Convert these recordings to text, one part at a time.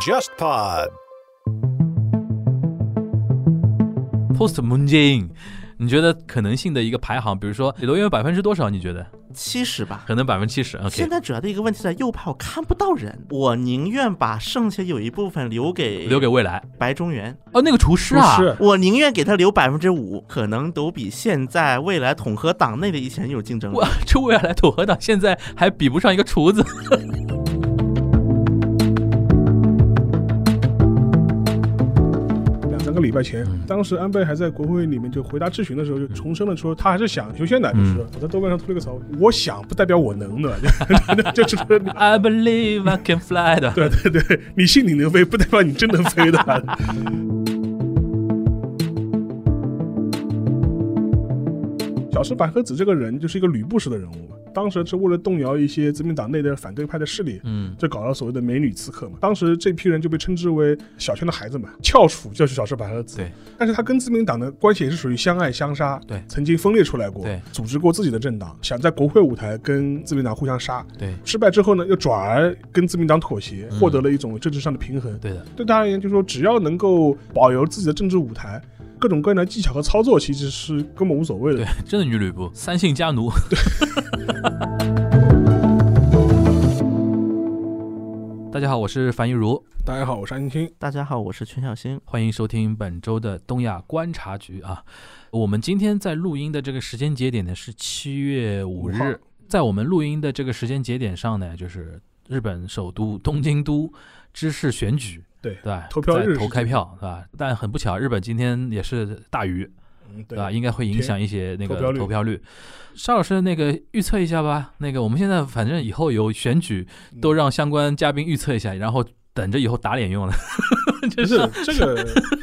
just pod post moon 你觉得可能性的一个排行，比如说里头源有百分之多少，你觉得？七十吧。可能百分之七十现在主要的一个问题在右派，我看不到人，我宁愿把剩下有一部分留给留给未来。白中原，哦，那个厨师啊，我宁愿给他留百分之五，可能都比现在未来统合党内的一些人有竞争力哇。，这未来统合党现在还比不上一个厨子。拜前，嗯当时安倍还在国会里面就回答质询的时候，就重申了说他还是想修宪的，就是嗯我在豆瓣上吐了个槽，我想不代表我能的，就 就是 I believe I can fly 的。对对对，你信你能飞，不代表你真能飞的。小石百合子这个人就是一个吕布式的人物嘛，当时是为了动摇一些自民党内的反对派的势力，嗯，就搞了所谓的美女刺客嘛。当时这批人就被称之为小圈的孩子嘛，翘楚就是小池百合子。对，但是他跟自民党的关系也是属于相爱相杀，对曾经分裂出来过，对，组织过自己的政党，想在国会舞台跟自民党互相杀。对，失败之后呢，又转而跟自民党妥协，嗯获得了一种政治上的平衡。对的，对他而言，就是说只要能够保留自己的政治舞台，各种各样的技巧和操作其实是根本无所谓的对。，真的女吕布，三姓家奴。大家好，我是樊一茹，大家好，我是安青青。大家好，我是全小星。欢迎收听本周的东亚观察局啊。我们今天在录音的这个时间节点呢是七月五日，在我们录音的这个时间节点上呢，就是日本首都东京都知事选举，对对吧？投票日是在投开票，对吧？但很不巧，日本今天也是大雨，嗯，对吧？应该会影响一些那个投票率。沙老师，那个预测一下吧。那个我们现在反正以后有选举，嗯都让相关嘉宾预测一下，然后等着以后打脸用了。就不是是这个，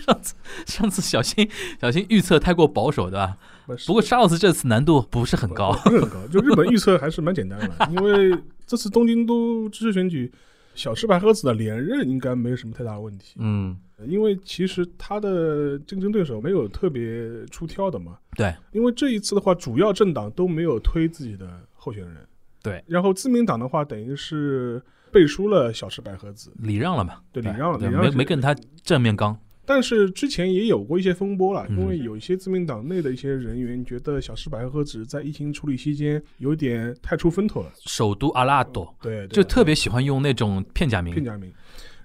上次上次小心小心预测太过保守，对吧？不不过沙老师这次难度不是很高。不是很高。就日本预测还是蛮简单的，因为这次东京都知事选举，小池百合子的连任应该没有什么太大的问题。嗯，因为其实他的竞争对手没有特别出挑的嘛。对，因为这一次的话，主要政党都没有推自己的候选人。对，然后自民党的话，等于是背书了小池百合子，礼让了嘛？对礼让了没没跟他正面刚。但是之前也有过一些风波了，嗯。因为有一些自民党内的一些人员觉得小池百合子在疫情处理期间有点太出风头了，首都阿拉多。对，对就特别喜欢用那种片假名。片假名。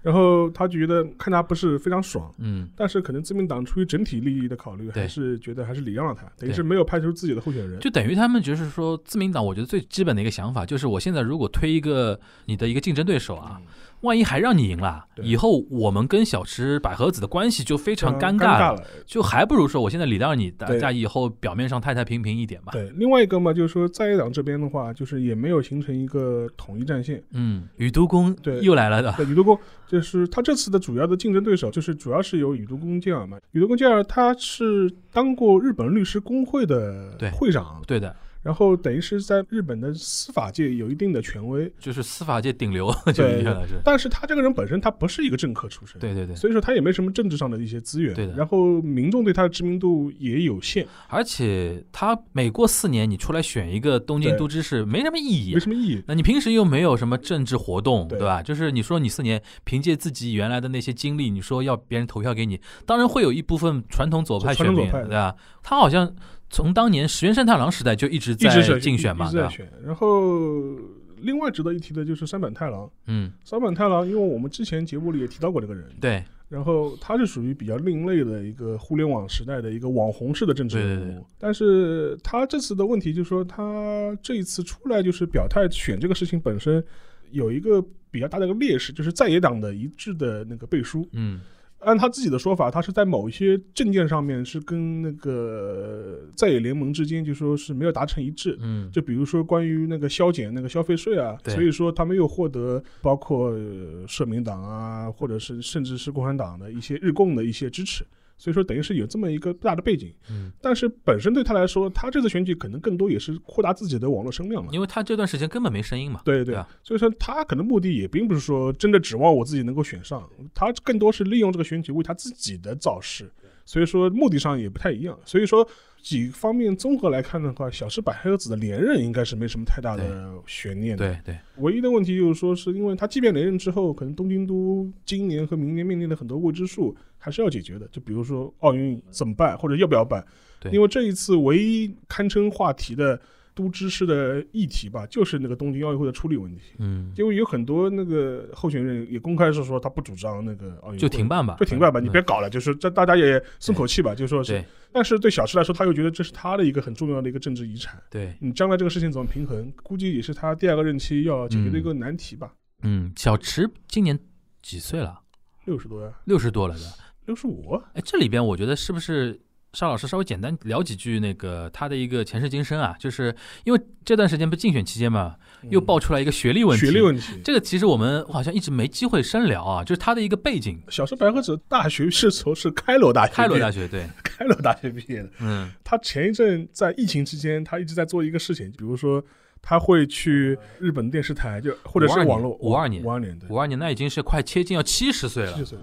然后他就觉得看他不是非常爽，嗯，但是可能自民党出于整体利益的考虑，还是觉得还是礼让了他，等于是没有派出自己的候选人。就等于他们就是说，自民党我觉得最基本的一个想法就是，我现在如果推一个你的一个竞争对手啊，万一还让你赢了，以后我们跟小池百合子的关系就非常尴尴尬了，了。就还不如说我现在礼让你，大家以后表面上太太平平一点吧。对，另外一个嘛，就是说在野党这边的话，就是也没有形成一个统一战线。嗯，宇都宫对又来了的，对，宇都宫就是他这次的主要的竞争对手，就是主要是由宇都宫健儿嘛。宇都宫健儿他是当过日本律师工会的对会长，对的，然后等于是在日本的司法界有一定的权威。就是司法界顶流，就对原来是，但是他这个人本身他不是一个政客出身，对对对，所以说他也没什么政治上的一些资源。对的然后民众对他的知名度也有限，而且他每过四年你出来选一个东京都知事，没什么意义没。什么意义。那你平时又没有什么政治活动，对对吧？就是你说你四年凭借自己原来的那些经历，你说要别人投票给你，当然会有一部分传统左派选民，对吧？他好像从当年石原慎太郎时代就一直在是竞选嘛？一直在选。然后另外值得一提的就是山本太郎，嗯，山本太郎，因为我们之前节目里也提到过这个人，对，然后他是属于比较另类的一个互联网时代的一个网红式的政治人物，但是他这次的问题就是说，他这一次出来就是表态选这个事情本身有一个比较大的一个劣势，就是在野党的一致的那个背书。嗯，按他自己的说法，他是在某一些政见上面是跟那个在野联盟之间就说是没有达成一致。嗯，就比如说关于那个削减那个消费税啊，所以说他没有获得包括、呃社民党啊，或者是甚至是共产党的一些日共的一些支持，所以说等于是有这么一个大的背景。嗯，但是本身对他来说，他这次选举可能更多也是扩大自己的网络声量嘛。因为他这段时间根本没声音嘛，对对对啊所以说他可能目的也并不是说真的指望我自己能够选上，他更多是利用这个选举为他自己的造势，所以说目的上也不太一样。所以说几方面综合来看的话，小池百合子的连任应该是没什么太大的悬念的。对对，唯一的问题就是说，是因为他即便连任之后，可能东京都今年和明年面临的很多未知数还是要解决的。就比如说奥运怎么办，或者要不要办？对因为这一次唯一堪称话题的都知事的议题吧，就是那个东京奥运会的处理问题。嗯，因为有很多那个候选人也公开是说他不主张那个奥运会，就停办吧，就停办吧，你嗯别搞了，就是这大家也松口气吧，就说是对。但是对小池来说，他又觉得这是他的一个很重要的一个政治遗产。对，你将来这个事情怎么平衡，估计也是他第二个任期要解决的一个难题吧。嗯，小池今年几岁了？六十多呀，六十多了的。六十五，哎，这里边我觉得是不是邵老师稍微简单聊几句那个他的一个前世今生啊？就是因为这段时间不是竞选期间嘛，又爆出来一个学历问题。嗯学历问题。这个其实我们好像一直没机会深聊啊，就是他的一个背景。小池百合子大学是从是开罗大学，开罗大，学对，开罗大学毕业的。嗯他前一阵在疫情期间，他一直在做一个事情，比如说他会去日本电视台，就或者是网络五二年五二年对，五二年那已经是快接近要七十岁了七。岁。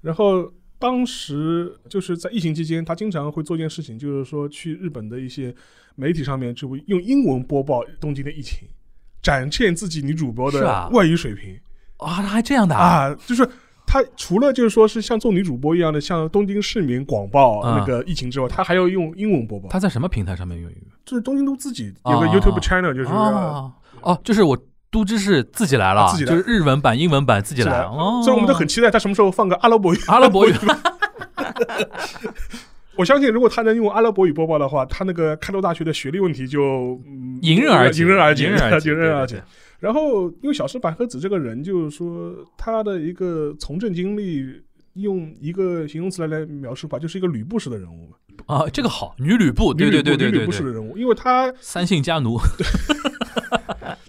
然后当时就是在疫情期间，他经常会做一件事情，就是说去日本的一些媒体上面，就会用英文播报东京的疫情，展现自己女主播的啊外语水平啊，他还这样的啊？啊就是。他除了就是说是像做女主播一样的向东京市民广报啊那个疫情之外，他还要用英文播报。他在什么平台上面用英语？就是东京都自己有个啊 YouTube channel，就是哦哦，就是我都知是自己来了，啊自己来就是日文版、英文版自己来。哦，所以我们都很期待他什么时候放个阿拉伯语。阿拉伯语。我相信，如果他能用阿拉伯语播报的话，他那个开罗大学的学历问题就嗯迎刃而解，迎刃而解，迎刃而解，迎刃而解对。。然后，因为小石百合子这个人，就是说他的一个从政经历，用一个形容词来来描述吧，就是一个吕布式的人物嘛。啊，这个好，女吕布，对对对对女吕布式的人物，因为他三姓家奴。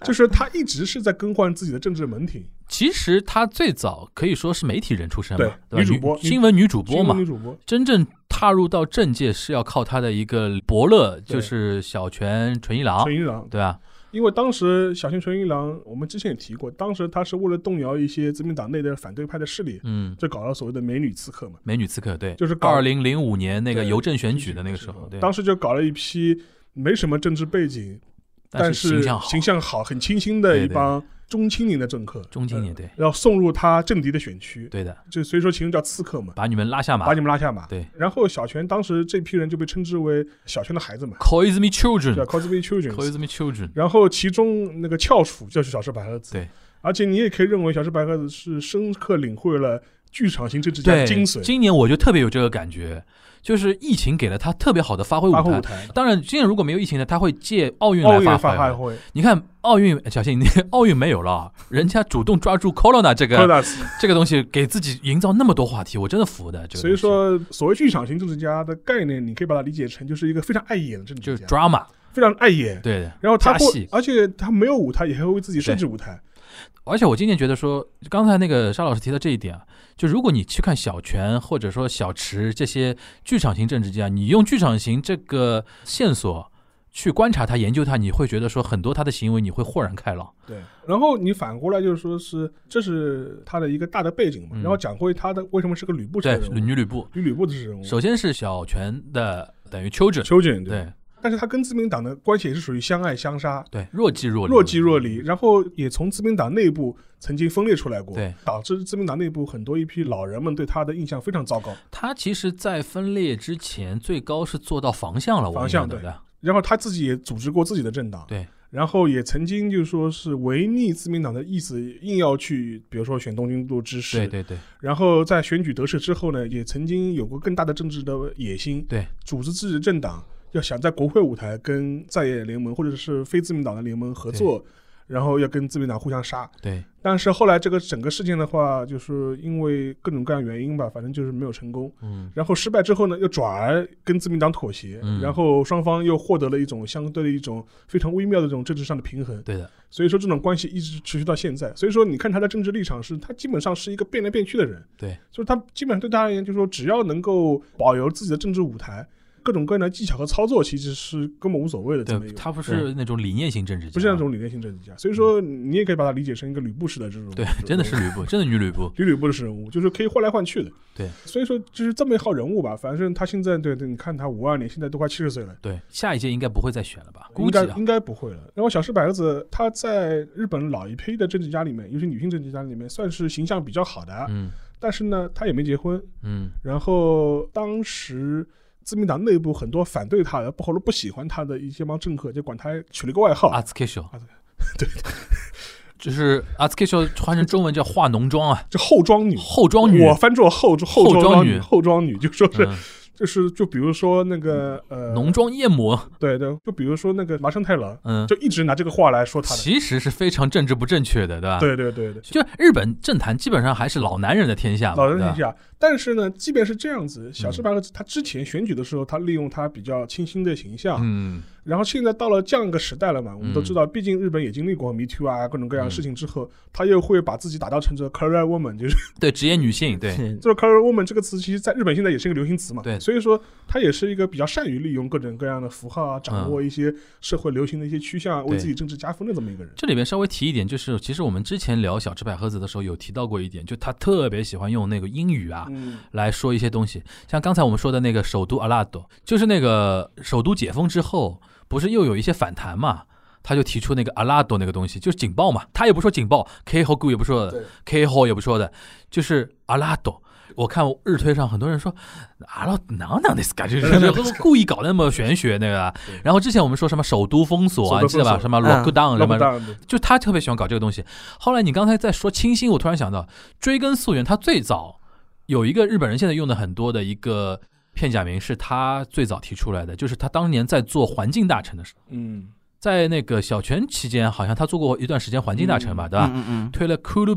就是他一直是在更换自己的政治门庭，其实他最早可以说是媒体人出身嘛，女主播新闻女主播嘛女。主播。真正踏入到政界是要靠他的一个伯乐，就是小泉纯一郎，纯一郎，对啊？因为当时小泉纯一郎，我们之前也提过，当时他是为了动摇一些自民党内的反对派的势力，嗯，就搞了所谓的美女刺客嘛。美女刺客，对，就是搞二零零五年那个邮政选举的那个时候，对，当时就搞了一批没什么政治背景，但是形象好，形象好、很清新的一帮中青年的政客，中青年，对，然后送入他政敌的选区，对的，就所以说其实叫刺客嘛，把你们拉下马。把你们拉下马。对。然后小泉当时这批人就被称之为小泉的孩子嘛，，Koizumi 叫 Children。Cosby Children。Koizumi Children，然后其中那个翘楚就是小石百合子，对，而且你也可以认为小石百合子是深刻领会了剧场型政治家的，精髓，今年我就特别有这个感觉，就是疫情给了他特别好的发挥舞台。舞台，当然，今年如果没有疫情呢，他会借奥运来发发挥。你看奥运，小心，你 奥运没有了啊，人家主动抓住 Corona 这个。这个东西，给自己营造那么多话题，我真的服的。这个所以说，所谓剧场型政治家的概念，你可以把它理解成就是一个非常爱演的政就是治家，drama，非常碍眼。对的。然后他加戏会，而且他没有舞台，也还会为自己设置舞台。而且我今年觉得说，刚才那个沙老师提到这一点啊，就如果你去看小泉或者说小池这些剧场型政治家，你用剧场型这个线索去观察他、研究他，你会觉得说很多他的行为你会豁然开朗。对，然后你反过来就是说是这是他的一个大的背景嘛，嗯。然后讲回他的为什么是个吕布式对女吕布，女吕布的人物，首先是小泉的等于秋瑾对，对但是他跟自民党的关系也是属于相爱相杀。对，若即若离，若即若离，然后也从自民党内部曾经分裂出来过，对，导致自民党内部很多一批老人们对他的印象非常糟糕。他其实，在分裂之前，最高是做到防向了，我防相印象对的。然后他自己也组织过自己的政党，对，然后也曾经就是说是违逆自民党的意思，硬要去，比如说选东京都知事，对对对然后在选举得势之后呢，也曾经有过更大的政治的野心，对，组织自己的政党，要想在国会舞台跟在野联盟或者是非自民党的联盟合作，然后要跟自民党互相杀。对但是后来这个整个事件的话，就是因为各种各样原因吧，反正就是没有成功。嗯，然后失败之后呢，又转而跟自民党妥协，嗯然后双方又获得了一种相对的一种非常微妙的这种政治上的平衡。对的，所以说这种关系一直持续到现在。所以说你看他的政治立场是，他基本上是一个变来变去的人。对，就是他基本上对他而言，就是说只要能够保留自己的政治舞台，各种各样的技巧和操作，其实是根本无所谓的。对，他不是那种理念型政治家，不是那种理念型政治家，所以说你也可以把它理解成一个吕布式的这种。对，真的是吕布，真的女吕布。女吕布式人物，就是可以换来换去的。对，所以说就是这么一号人物吧。反正他现在对对，你看他五二年，现在都快七十岁了。对，下一届应该不会再选了吧？估应计应该不会了。然后小石百合子，她在日本老一批的政治家里面，尤其女性政治家里面，算是形象比较好的。嗯但是呢，她也没结婚。嗯然后当时自民党内部很多反对他的，或者不喜欢他的一些帮政客，就管他取了一个外号。阿兹克秀对，就是阿兹克秀换成中文叫化浓妆啊，就后妆女，后装女。我翻作后后后装女。后装女，就说是嗯就是就比如说那个呃，浓妆艳抹，对对，就比如说那个麻生太郎，嗯，就一直拿这个话来说他的。其实是非常政治不正确的，对吧？，对对对对，就日本政坛基本上还是老男人的天下老人天下。但是呢，即便是这样子，小嗯石白和子他之前选举的时候，他利用他比较清新的形象，嗯，然后现在到了这样一个时代了嘛，我们都嗯。知道，毕竟日本也经历过 Me Too 啊各种各样的事情之后，他又会把自己打造成这个 career woman，就是对，职业女性，对，就是 career woman 这个词，其实在日本现在也是一个流行词嘛。对。所以说他也是一个比较善于利用各种各样的符号啊，掌握一些社会流行的一些趋向，为自己政治加分的这么一个人。这里边稍微提一点，就是其实我们之前聊小池百合子的时候有提到过一点，就他特别喜欢用那个英语啊嗯，来说一些东西，像刚才我们说的那个首都阿拉多，就是那个首都解封之后，不是又有一些反弹嘛？他就提出那个阿拉多那个东西，就是警报嘛，他也不说警报，K 和 Gu 也不说对的，K 和也不说的，就是阿拉多。我看日推上很多人说阿拉哪哪的感觉就是故意搞得那么玄学那个对。然后之前我们说什么首都封锁啊，记得吧？什么嗯 lockdown 什么就他特别喜欢搞这个东西。后来你刚才在说清新，我突然想到，追根溯源，他最早有一个日本人现在用的很多的一个片假名，是他最早提出来的，就是他当年在做环境大臣的时候，嗯，在那个小泉期间，好像他做过一段时间环境大臣吧，对吧？嗯嗯推了 Cool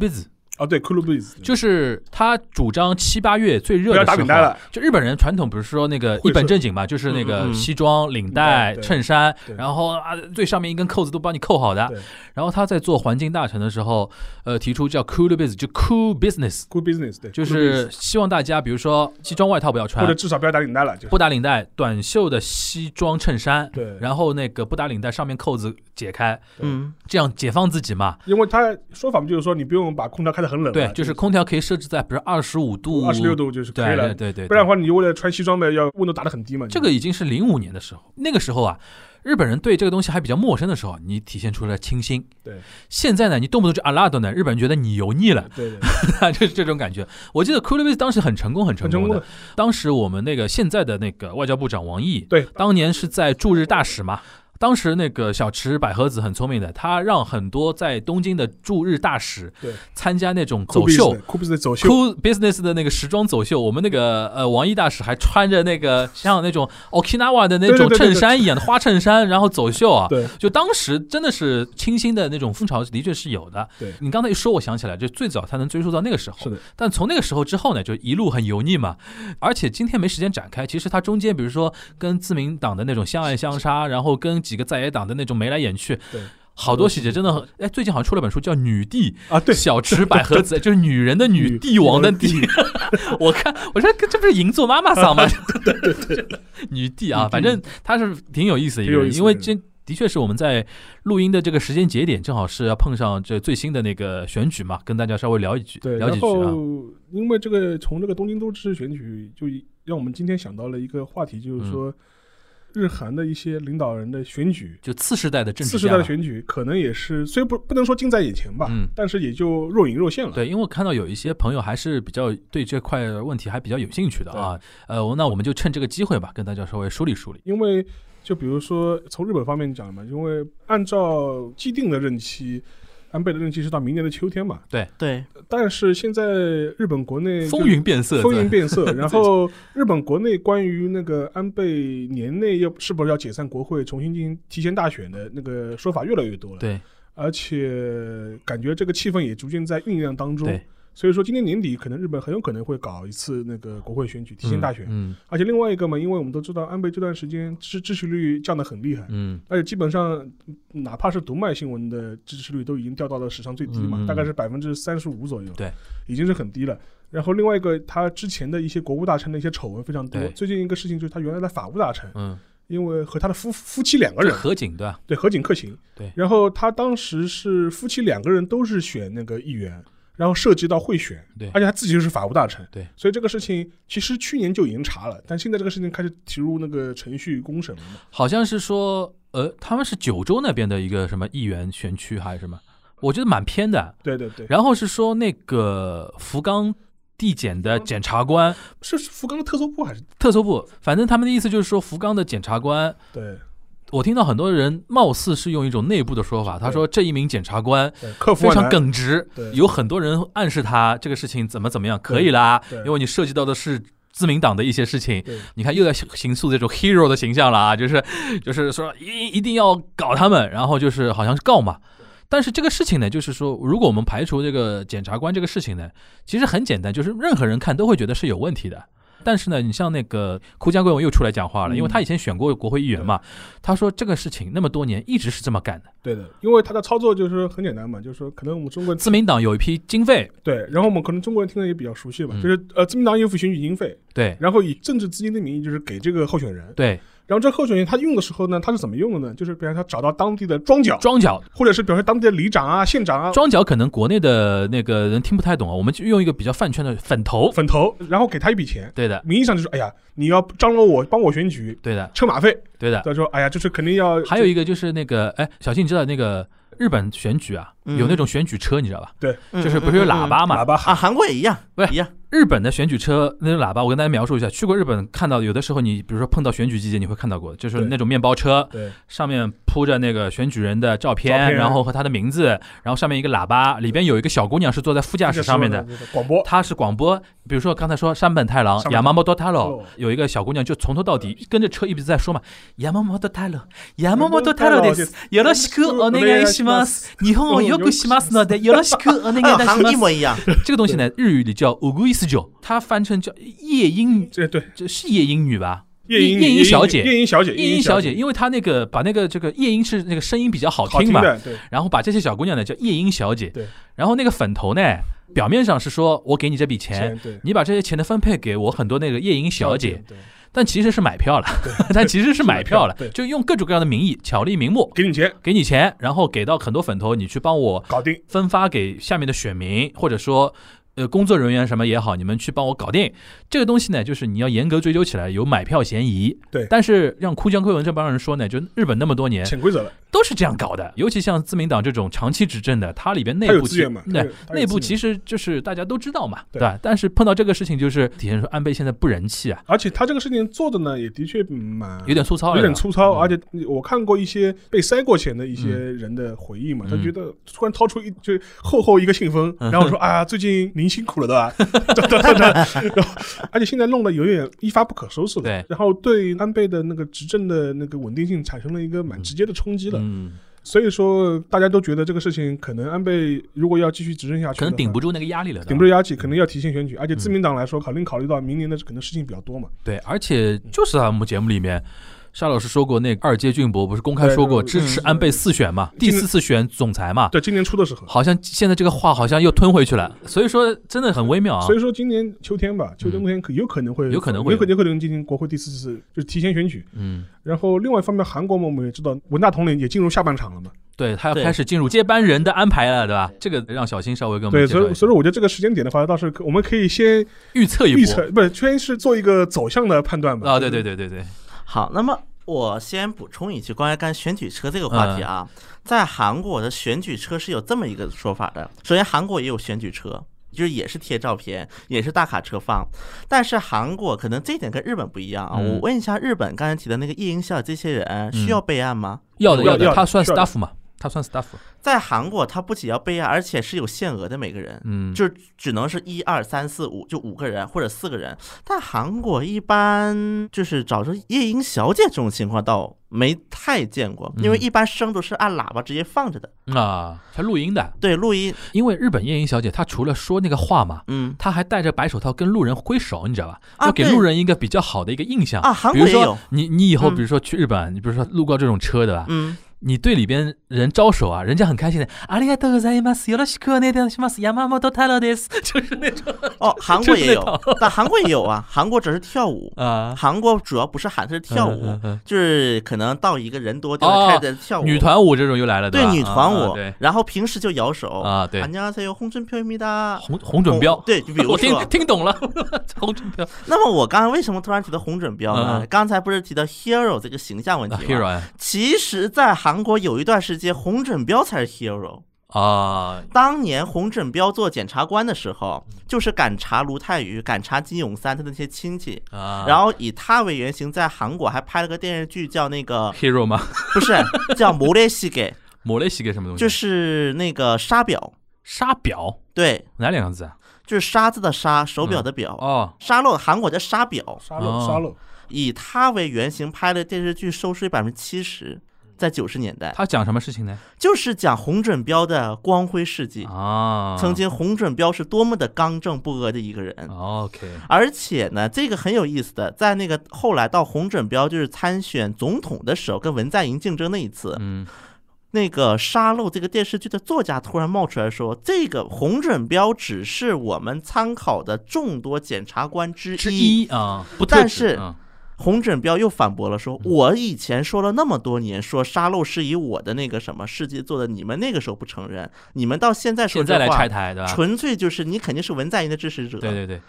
哦对 c o o l b r e e z 就是他主张七八月最热要的时候，就日本人传统不是说那个一本正经嘛，就是那个嗯西装、领带、衬衫，然后啊最上面一根扣子都帮你扣好的。然后他在做环境大臣的时候，呃，提出叫 cool business，就 cool business，，cool business 对，就是希望大家，比如说西装外套不要穿。或者穿，至少不要打领带了，不打领带，短袖的西装衬衫，对，然后那个不打领带，上面扣子解开，嗯这样解放自己嘛。因为他说法不就是说你不用把空调开得很冷，对，就是空调可以设置在比如二十五度、二十六，度就是可以对了对，对对，不然的话你为了穿西装的，要温度打得很低嘛。这个已经是零五年的时候，那个时候啊，日本人对这个东西还比较陌生的时候，你体现出了清新。对现在呢，你动不动就阿拉多呢，日本人觉得你油腻了，对对，就是这种感觉。我记得 c o o l b a s 当时很成功，很成功的。很成功的，当时我们那个现在的那个外交部长王毅，对，当年是在驻日大使嘛。当时那个小池百合子很聪明的，他让很多在东京的驻日大使参加那种走秀，酷 business 走秀，Cool Business 的那个时装走秀，我们那个呃王毅大使还穿着那个像那种 Okinawa 的那种衬衫一样的花衬衫，然后走秀啊。对就当时真的是清新的那种风潮，的确是有的。对你刚才一说，我想起来，就最早才能追溯到那个时候。是的，但从那个时候之后呢，就一路很油腻嘛。而且今天没时间展开，其实它中间，比如说跟自民党的那种相爱相杀，然后跟几个在野党的那种眉来眼去，对。好多细节真的很，哎，最近好像出了本书叫《女帝》，啊，对，小池百合子，就是女人的女，帝王的帝帝。我看，我说这不是银座妈妈桑吗？对对对，女帝啊，反正她是挺有意思的一个人，因为这的确是我们在录音的这个时间节点，正好是要碰上这最新的那个选举嘛，跟大家稍微聊一句，对，聊几句啊。因为这个从这个东京都知事选举，就让我们今天想到了一个话题，嗯就是说日韩的一些领导人的选举，就次世代的政治次世，代的选举，可能也是虽不不能说近在眼前吧，嗯但是也就若隐若现了。对，因为我看到有一些朋友还是比较对这块问题还比较有兴趣的啊。呃，那我们就趁这个机会吧，跟大家稍微梳理梳理。因为就比如说从日本方面讲嘛，因为按照既定的任期，安倍的任期是到明年的秋天嘛，对。对，但是现在日本国内风云变色，风云变色，然后日本国内关于那个安倍年内要是不是要解散国会，重新进行提前大选的那个说法越来越多了，对。而且感觉这个气氛也逐渐在酝酿当中。对，所以说今年年底可能日本很有可能会搞一次那个国会选举，提前大选。嗯而且另外一个嘛，因为我们都知道安倍这段时间支支持率降得很厉害，嗯而且基本上哪怕是读卖新闻的支持率都已经掉到了史上最低嘛，大概是百分之三十五左右，对，已经是很低了。然后另外一个，他之前的一些国务大臣的一些丑闻非常多对。最近一个事情就是他原来的法务大臣，嗯，因为和他的夫夫妻两个人合警对吧？对合警克勤，对然后他当时是夫妻两个人都是选那个议员，然后涉及到贿选，对。而且他自己就是法务大臣，对，所以这个事情其实去年就已经查了，但现在这个事情开始提入那个程序公审了嘛。好像是说，呃，他们是九州那边的一个什么议员选区还是什么，我觉得蛮偏的。对对对，然后是说那个福冈地检的检察官是是福冈的特搜部还是？特搜部，反正他们的意思就是说福冈的检察官，对我听到很多人貌似是用一种内部的说法，他说这一名检察官非常耿直，有很多人暗示他这个事情怎么怎么样可以啦，因为你涉及到的是自民党的一些事情。你看，又在形塑这种 hero 的形象了啊，就是就是说一一定要搞他们，然后就是好像是告嘛。但是这个事情呢，就是说，如果我们排除这个检察官这个事情呢，其实很简单，就是任何人看都会觉得是有问题的。但是呢，你像那个库江贵文又出来讲话了，嗯。因为他以前选过国会议员嘛，他说这个事情那么多年一直是这么干的。对的，因为他的操作就是很简单嘛，就是说可能我们中国人自民党有一批经费，对，然后我们可能中国人听的也比较熟悉嘛，嗯。就是呃自民党有付选举经费，对。然后以政治资金的名义就是给这个候选人，对，然后这候选人他用的时候呢，他是怎么用的呢？就是比方他找到当地的庄脚，庄脚或者是比如说当地的里长啊、县长啊、庄脚可能国内的那个人听不太懂啊，我们就用一个比较饭圈的粉头。粉头，然后给他一笔钱，对的，名义上就是哎呀，你要张罗我帮我选举对的，车马费，对的。他说哎呀，就是肯定要还有一个就是那个，哎，小新，你知道那个日本选举啊，有那种选举车，你知道吧？嗯就是不是有喇叭嘛？喇叭啊，韩国也一样，不是一样，日本的选举车那种喇叭，我跟大家描述一下。去过日本，看到有的时候你比如说碰到选举季节，你会看到过，就是对那种面包车，对上面铺着那个选举人的照片，照片然后和他的名字，然后上面一个喇叭，里边有一个小姑娘是坐在副驾驶上面的。广播，她是广播，比如说刚才说山本太郎山本亚麻莫多太郎哦有一个小姑娘就从头到底跟着车一直在说嘛，亚麻莫多太郎，亚麻莫多太郎です。よろしくお願いします。日本を よくしますのでよろしくお願いいたし韩ます。一模一样，这个东西呢，日语里叫乌龟四九，它翻成叫夜莺，这对这是夜莺女吧？夜莺夜莺小姐夜莺小姐，夜莺小姐，姐因为她那个把那个这个夜莺是那个声音比较好听嘛，好听的，对然后把这些小姑娘呢叫夜莺小姐，对，然后那个粉头呢，表面上是说我给你这笔钱，钱对你把这些钱呢分配给我很多那个夜莺小姐，，对， 但其实是买票了，但其实是买票了对，就用各种各样的名义巧立名目给你钱给你钱，然后给到很多粉头，你去帮我搞定，分发给下面的选民，或者说。呃，工作人员什么也好，你们去帮我搞定这个东西呢，就是你要严格追究起来，有买票嫌疑。对但是让哭江亏文这帮人说呢，就日本那么多年潜规则了，都是这样搞的，尤其像自民党这种长期执政的，它里边内部资源嘛对内部其实就是大家都知道嘛，对对吧？但是碰到这个事情，就是体现出安倍现在不人气啊，而且他这个事情做的呢，也的确蛮有点粗糙了，有点粗糙，嗯而且我看过一些被塞过钱的一些人的回忆嘛，嗯他觉得突然掏出一就厚厚一个信封，嗯然后说：“啊，最近您辛苦了，对吧？”对对对对，然后而且现在弄得有点一发不可收拾了，对。然后对安倍的那个执政的那个稳定性产生了一个蛮直接的冲击了。嗯，所以说，大家都觉得这个事情可能安倍如果要继续执政下去，可能顶不。住那个压力了，顶不住压力，可能要提前选举，而且嗯。自民党来说，考虑考虑到明年的可能事情比较多嘛，对，而且就是在我们节目里面，沙老师说过，那个二阶俊博不是公开说过支持安倍四选嘛，第四次选总裁嘛，对，今年初的时候，好像现在这个话好像又吞回去了，所以说真的很微妙啊。所。以说今年秋天吧，秋天冬天可有可能会有可能会。有可有可能进行国会第四次就是提前选举。嗯，然后另外一方面，韩国嘛我们也知道文大统领也进入下半场了嘛，对他要开始进入接班人的安排了，对吧？这个让小新稍微跟我对，们介绍一下。所以所以说我觉得这个时间点的话，倒是我们可以先预测一波。预测，不是先是做一个走向的判断吧。啊，对对对对对，好，那么我先补充一句关于干选举车这个话题啊，嗯在韩国的选举车是有这么一个说法的。首先，韩国也有选举车。就是也是贴照片，也是大卡车放，但是韩国可能这一点跟日本不一样啊。嗯我问一下，日本刚才提的那个夜鹰校这些人需要备案吗？要的的，要的他算 staff 嘛，他算 staff，在韩国，他不仅要备案，而且是有限额的，每个人。嗯，就只能是一二三四五，就五个人或者四个人。但韩国一般就是找着夜莺小姐这种情况倒没太见过，因为嗯一般声都是按喇叭直接放着的。啊，他录音的，对，录音，因为日本夜莺小姐她除了说那个话嘛，嗯。她还戴着白手套跟路人挥手，你知道吧？啊要给路人一个比较好的一个印象。啊，韩国也有，你你以后嗯。比如说去日本，你比如说路过这种车的吧，嗯你对里边人招手啊，人家很开心的。阿里卡德泽西马斯尤罗西科内德西马斯亚马莫多泰罗迪斯，就是那种哦，韩国也有，但韩国也有啊。韩国只是跳舞啊，韩国主要不是喊，是跳舞，就是可能到一个人多地方开始跳舞，女团舞这种又来了。对女团舞，然后平时就摇手啊，对。人家才有红准标一米哒，红红准标，对，就比如 说，听懂了 红准标。那么我刚刚为什么突然提到红准标呢？刚才不是提到 hero 这个形象问题吗？hero 其实在韩。国有一段时间，洪准标才是 hero。啊，当年洪准标做检察官的时候，就是敢查卢泰愚、敢查金永三他的那些亲戚，啊，然后以他为原型，在韩国还拍了个电视剧，叫那个 hero 吗？不是 叫《摩列西给。抹了洗个什么东》，西？就是那个沙表，沙表，对，哪两个字啊？就是沙子的沙，手表的表。哦，沙漏，韩国叫沙表，沙漏哦沙漏，以他为原型拍的电视剧收视率百分之七十，在九十年代，他讲什么事情呢？就是讲洪准标的光辉事迹。啊，曾经洪准标是多么的刚正不阿的一个人，OK，而且呢，这个很有意思的，在那个后来到洪准标就是参选总统的时候，跟文在寅竞争那一次，嗯，那个《沙漏》这个电视剧的作家突然冒出来说，这个洪准标只是我们参考的众多检察官之之一。啊，不但是嗯洪准彪又反驳了说，我以前说了那么多年，说沙漏是以我的那个什么事迹做的，你们那个时候不承认，你们到现在说这话现在来拆，台对吧？纯粹就是你肯定是文在寅的支持者。对对对，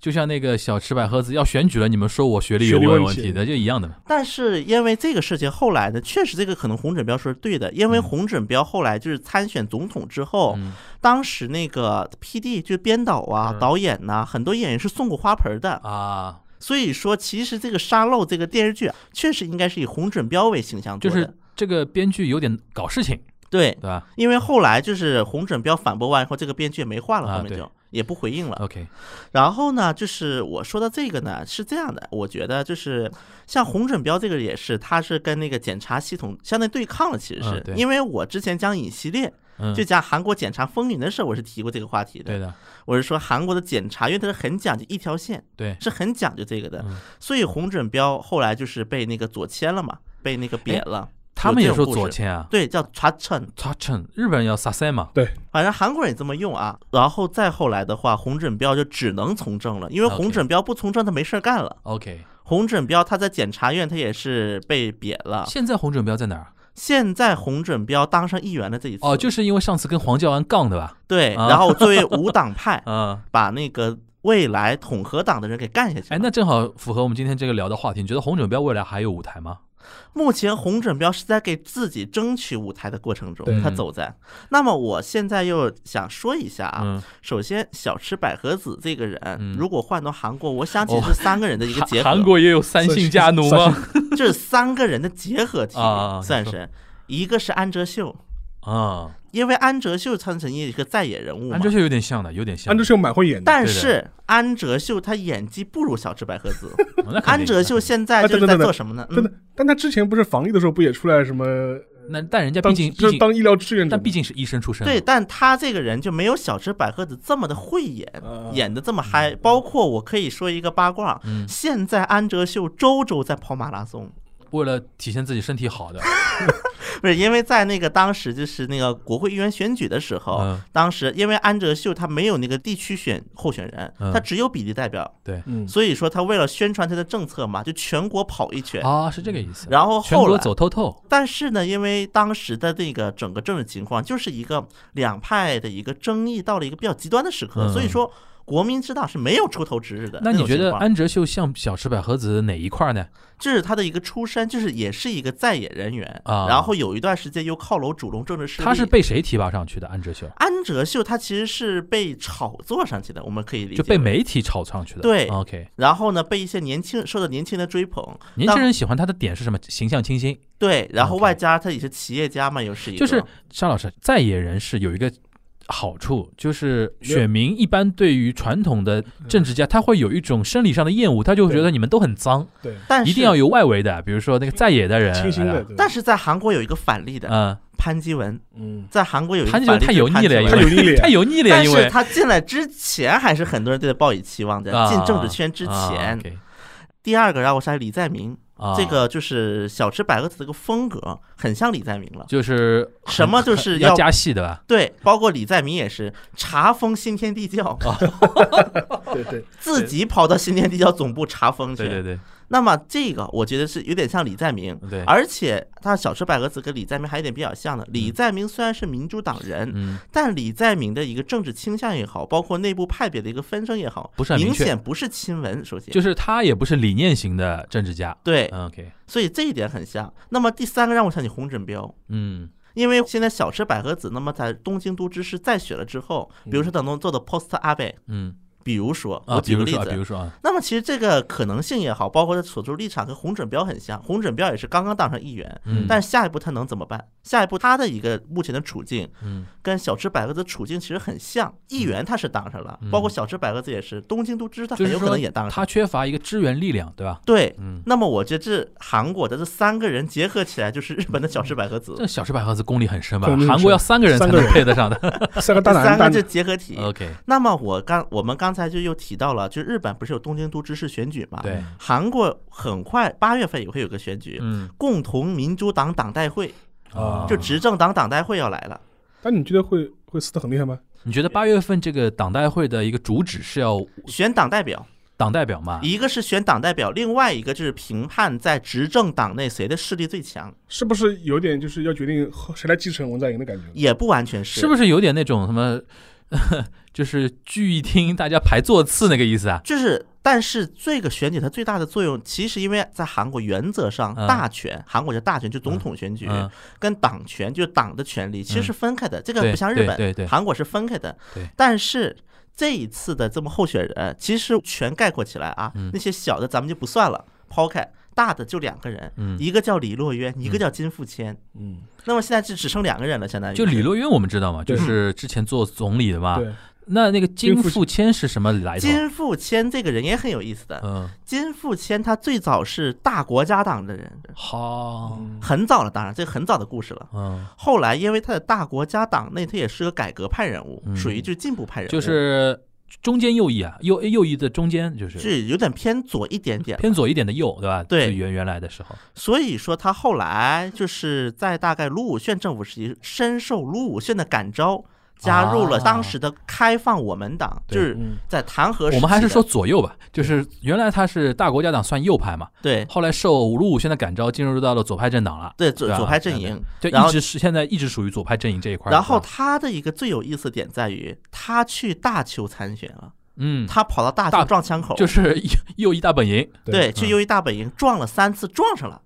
就像那个小池百合子要选举了，你们说我学历有问题问问题的，就一样的嘛。但是因为这个事情，后来呢，确实这个可能洪准标说是对的，因为嗯洪准标后来就是参选总统之后，嗯当时那个 P D 就是编导啊、嗯导演呐、很多演员是送过花盆的。啊，所以说，其实这个《沙漏》这个电视剧啊确实应该是以洪准标为形象做的。就是这个编剧有点搞事情，对，对吧因为后来就是洪准标反驳完以后，这个编剧也没话了，后面就、也不回应了。？OK，然后呢，就是我说的这个呢是这样的，我觉得就是像洪准标这个也是，他是跟那个检察系统相对对抗了，其实是、嗯因为我之前讲影系列，嗯，就讲韩国检察风云的时候，我是提过这个话题的。对的，我是说韩国的检察，因为它是很讲究一条线，对，是很讲究这个的，嗯所以洪准标后来就是被那个左迁了嘛，被那个贬了。他们也说左迁啊，对，叫查称，查称日本人要撒塞嘛，对反正韩国人也这么用啊。然后再后来的话，洪准标就只能从政了，因为洪准标不从政，他没事儿干了。OK，洪准标他在检察院，他也是被贬了。现在洪准标在哪儿？现在洪准标当上议员的这一次，哦，就是因为上次跟黄教安杠的吧？对，啊然后作为无党派，啊，把那个未来统合党的人给干下去了。哎，那正好符合我们今天这个聊的话题。你觉得洪准标未来还有舞台吗？目前洪准标是在给自己争取舞台的过程中，他走在。那么我现在又想说一下啊，嗯，首先小池百合子这个人嗯，如果换到韩国，我想起哦是三个人的一个结合，韩国也有三姓家奴吗？这是三个人的结合体算是。一个是安哲秀，啊，因为安哲秀他曾经一个在野人物嘛安哲，秀有点像的，有点像。安哲秀蛮会演的，对的但是安哲秀他演技不如小池百合子。哦那肯定安哲秀现在就是在做什么呢？嗯真的。但他之前不是防疫的时候不也出来什么那但人家毕当竟毕竟，就是当医疗志愿者吗？但毕竟是医生出身嘛。对，但他这个人就没有小池百合子这么的会演，啊演的这么嗨。包括我可以说一个八卦，嗯，现在安哲秀周周在跑马拉松，为了体现自己身体好的，不是因为在那个当时就是那个国会议员选举的时候，嗯，当时因为安哲秀他没有那个地区选候选人，嗯。他只有比例代表，对。嗯，所以说他为了宣传他的政策嘛，就全国跑一圈。啊，是这个意思。然后后来，走透透，但是呢，因为当时的那个整个政治情况就是一个两派的一个争议到了一个比较极端的时刻，嗯。所以说国民之党是没有出头之日的。那你觉得安哲秀像小池百合子哪一块呢？这是他的一个出身，就是也是一个在野人员啊然后有一段时间又靠拢主龙政治势力。他是被谁提拔上去的？安哲秀安哲秀，他其实是被炒作上去的，我们可以理解就被媒体炒上去的。对，OK，然后呢，被一些年轻受到年轻人的追捧，年轻人喜欢他的点是什么？形象清新。对，然后外加他也是企业家嘛，又是一个，就是沙老师，在野人士有一个好处，就是选民一般对于传统的政治家，他会有一种生理上的厌恶，他就会觉得你们都很脏，对，但一定要有外围的，比如说那个在野的人，但是在韩国有一个反例的嗯，潘基文，嗯，在韩国有一个潘基文反例太油腻了，太油腻了 太油腻了，他进来之前还是很多人对他抱以期望的，啊进政治圈之啊前。第二个让我想起李在明，啊，这个就是小吃百合子这个风格很像李在明了。就是什么就是要要加戏的吧？对，包括李在明也是查封新天地教，对对，自己跑到新天地教总部查封去。对对对那么这个我觉得是有点像李在明，对，而且他小池百合子跟李在明还有点比较像的。李在明虽然是民主党人，嗯，但李在明的一个政治倾向也好，包括内部派别的一个纷争也好，明不是很明显不是亲文。首先，就是他也不是理念型的政治家。对，嗯 OK，所以这一点很像。那么第三个让我想起洪振彪。嗯因为现在小池百合子，那么在东京都知事再选了之后，比如说等东做的 post 阿贝，嗯比如说啊，我比如说啊，比举个例子，如说啊，那么其实这个可能性也好，包括他所处立场跟洪准标很像。洪准标也是刚刚当上议员，嗯，但是下一步他能怎么办？下一步他的一个目前的处境嗯跟小池百合子处境其实很像。议员他是当上了嗯，包括小池百合子也是，东京都知事他很有可能也当上。他缺乏一个支援力量，对吧？对，嗯，那么我觉得这韩国的这三个人结合起来就是日本的小池百合子 这，小池百合子功力很深吧？韩国要三个人才能三个人配得上的。三个大男三个就结合体。OK，那么我刚我们刚才就又提到了，就日本不是有东京都知事选举嘛？对，韩国很快八月份也会有个选举，嗯共同民主党党代会，啊，就执政党党代会要来了。但你觉得会会死的很厉害吗？你觉得八月份这个党代会的一个主旨是要选党代表，党代表嘛？一个是选党代表，另外一个就是评判在执政党内谁的势力最强，是不是有点就是要决定谁来继承文在寅的感觉？也不完全是，是不是有点那种什么，就是聚义厅大家排座次那个意思啊？就是，但是这个选举它最大的作用，其实因为在韩国原则上嗯大权，韩国叫大权，就总统选举嗯，跟党权就是党的权利其实是分开的，这个不像日本，对对对韩国是分开的对。但是这一次的这么候选人，其实全概括起来啊嗯，那些小的咱们就不算了，抛开。大的就两个人，嗯一个叫李洛渊，一个叫金富谦。嗯，那么现在就只剩两个人了，相当于就李洛渊我们知道嘛，就是之前做总理的嘛。对，那那个金金富富谦是什么来头？金富谦这个人也很有意思的。嗯，金富谦他最早是大国家党的人，好，很早了，当然这个很早的故事了。嗯，后来因为他的大国家党内，他也是个改革派人物，嗯属于就是进步派人物，就是中间右翼啊，右右翼的中间就是是有点偏左一点点。偏左一点的右，对吧？对原原来的时候，所以说他后来就是在大概卢武铉政府时期，深受卢武铉的感召，加入了啊当时的开放我们党，对就是嗯，在弹劾。我们还是说左右吧，就是原来他是大国家党算右派嘛，对。后来受卢武铉的感召，进入到了左派政党了，对左左派阵营。就，一直是现在一直属于左派阵营这一块。然后他的一个最有意思点在于，他去大邱参选了，嗯，他跑到大大邱撞枪口，就是右右翼大本营。对，嗯。去右翼大本营撞了三次，撞上了。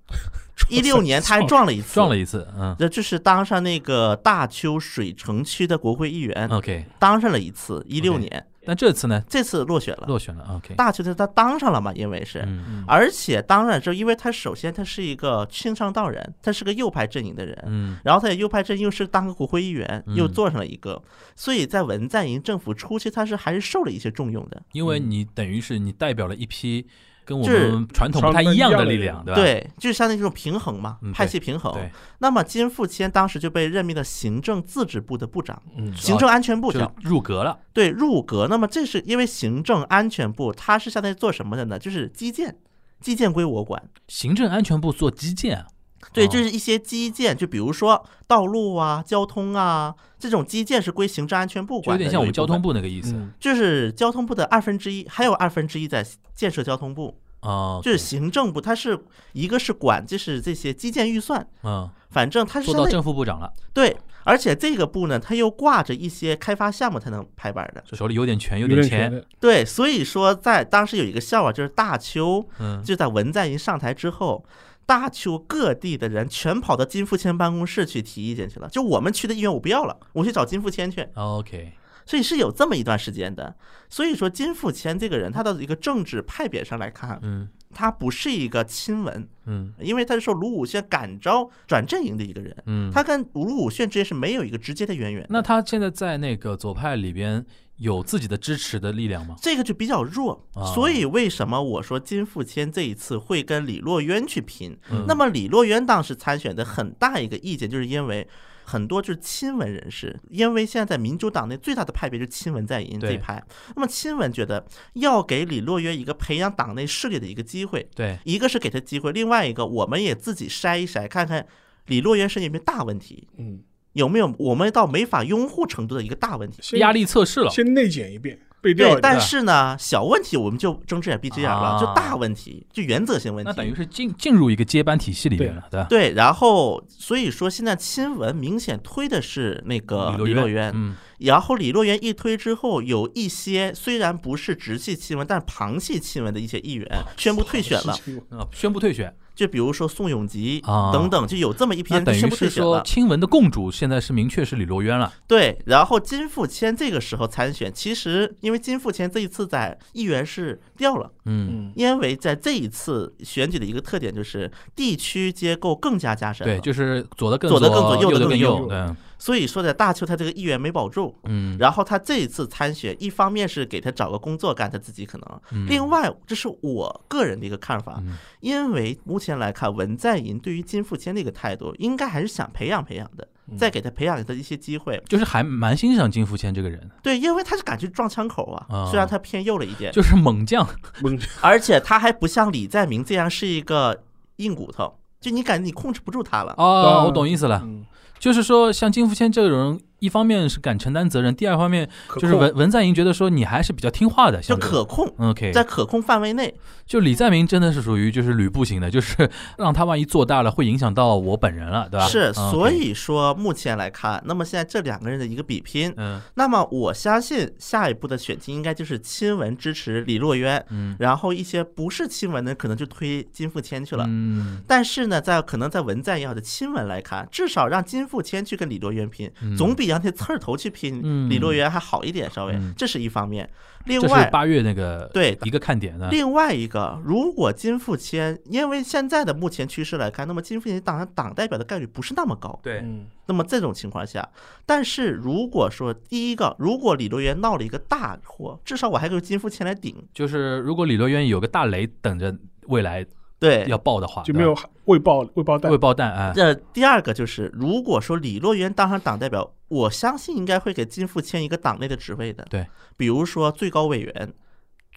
一六年他还撞了一次，撞了一次，嗯。这就是当上那个大邱水城区的国会议员，，OK，当上了一次，一六年，但这次呢？这次落选了。落选了，OK，大邱的他当上了嘛，因为是，嗯而且当然之后，因为他首先他是一个青上道人，他是个右派阵营的人，嗯。然后他也右派阵营又是当个国会议员，嗯又做上了一个，所以在文在寅政府初期，他是还是受了一些重用的。因为你等于是你代表了一批跟我就是们传统不太一样的力量，对吧？对，就是相当于这种平衡嘛派系平衡。那么金富谦当时就被任命了行政自治部的部长，嗯，行政安全部就长。入阁了，对，入阁。那么这是因为行政安全部，它是相当于做什么的呢？就是基建，基建归我管。行政安全部做基建啊，对，哦就是一些基建，就比如说道路啊、交通啊这种基建是归行政安全部管的。有点像我们交通部，那个意思。嗯。就是交通部的二分之一，还有二分之一在建设交通部，哦，就是行政部，它是一个是管就是这些基建预算，嗯，反正它是做到正副部长了，对，而且这个部呢，它又挂着一些开发项目才能拍板的。手里有点权，有点钱，对，所以说在当时有一个笑话，就是大邱嗯，就在文在寅上台之后，大邱各地的人全跑到金富谦办公室去提意见去了。就我们区的议员我不要了，我去找金富谦去。OK，所以是有这么一段时间的。所以说金富谦这个人，他的一个政治派别上来看，嗯他不是一个亲文，嗯因为他是受卢武铉感召转阵营的一个人。嗯，他跟卢武铉之间是没有一个直接的渊源的。那他现在在那个左派里边有自己的支持的力量吗？这个就比较弱。啊，所以为什么我说金富谦这一次会跟李洛渊去拼？嗯。那么李洛渊当时参选的很大一个意见，就是因为很多就是亲文人士，因为现在在民主党内最大的派别就是亲文在寅这一派，那么亲文觉得要给李洛渊一个培养党内势力的一个机会，对，一个是给他机会，另外一个我们也自己筛一筛，看看李洛渊身上有没有大问题，嗯，有没有我们到没法拥护程度的一个大问题。先压力测试了，先内检一遍，背调对，但是呢，小问题我们就睁只眼闭只眼了，啊就大问题，就原则性问题。那等于是进进入一个接班体系里面了，对吧？对，然后所以说现在亲文明显推的是那个李洛渊，嗯，然后李洛渊一推之后，有一些虽然不是直系亲文，但是旁系亲文的一些议员宣布退选了，啊，宣布退选就比如说宋永吉啊等等，就有这么一批那等于人宣布退是说，选了。亲文的共主现在是明确是李罗渊了。对，然后金富谦这个时候参选，其实因为金富谦这一次在议员是掉了。嗯，嗯，因为在这一次选举的一个特点就是地区结构更加加深了，对，就是左的更左的更左右的右的更更右对，所以说在大邱他这个议员没保住，嗯，然后他这一次参选，一方面是给他找个工作干，他自己可能；嗯。另外，这是我个人的一个看法，嗯。因为目前来看，文在寅对于金富谦的一个态度，应该还是想培养培养的，嗯。再给他培养他一些机会。就是还蛮欣赏金富谦这个人，对，因为他是敢去撞枪口啊啊，虽然他偏右了一点，就是猛将，问 而且他还不像李在明这样是一个硬骨头，就你感觉你控制不住他了。哦，我懂意思了，嗯就是说像金福谦这种人，一方面是敢承担责任，第二方面就是文文在寅觉得说你还是比较听话的，就可控，OK，在可控范围内，就李在明真的是属于就是吕布型的，就是 让他万一做大了，会影响到我本人了，对吧？是，嗯所以说目前来看，那么现在这两个人的一个比拼，嗯。那么我相信下一步的选情应该就是亲文支持李洛渊，嗯。然后一些不是亲文的可能就推金富谦去了。嗯。但是呢，在可能在文在寅好的亲文来看，至少让金富谦去跟李洛渊拼，嗯总比让那刺儿头去拼嗯李洛渊还好一点，稍微嗯，这是一方面。另这是外，八月那个对一个看点呢。另外一个，如果金富谦，因为现在的目前趋势来看，那么金富谦当党代表的概率不是那么高。对，嗯那么这种情况下，但是如果说第一个，如果李洛渊闹了一个大祸，至少我还有金富谦来顶。就是如果李洛渊有个大雷等着未来对，要爆的话，就没有未爆未爆弹未，爆弹啊。这第二个就是，如果说李洛渊当上党代表，我相信应该会给金富谦一个党内的职位的。对，比如说最高委员，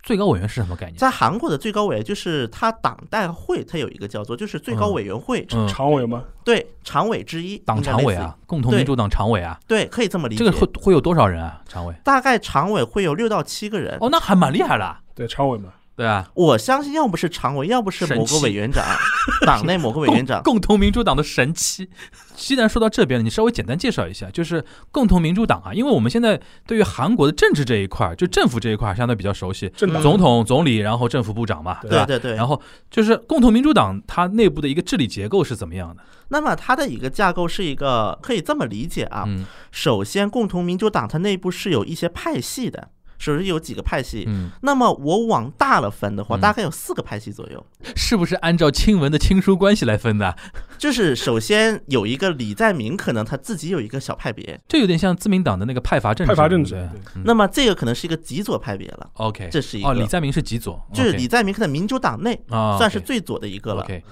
最高委员是什么概念？在韩国的最高委员就是他党代会，他有一个叫做就是最高委员会，嗯，常委吗？对常委之一，党常委啊，共同民主党常委啊，对，可以这么理解。这个会会有多少人啊？常委？大概常委会有六到七个人。哦，那还蛮厉害了，对，常委嘛，对啊。我相信，要不是常委，要不是某个委员长，党内某个委员长，共同民主党的神期。既然说到这边了，你稍微简单介绍一下，就是共同民主党啊，因为我们现在对于韩国的政治这一块儿，就政府这一块儿相对比较熟悉，政党总统、总理，然后政府部长嘛，对吧？对对对。然后就是共同民主党它内部的一个治理结构是怎么样的？那么它的一个架构是一个可以这么理解啊，嗯首先，共同民主党它内部是有一些派系的，首先有几个派系。嗯，那么我往大了分的话，嗯大概有四个派系左右。是不是按照亲文的亲疏关系来分的？就是首先有一个李在明，可能他自己有一个小派别，这有点像自民党的那个派阀政治，派阀政治那么这个可能是一个极左派别了。OK，这是一个哦，李在明是极左，就是李在明可能民主党内啊，算是最左的一个了。OK，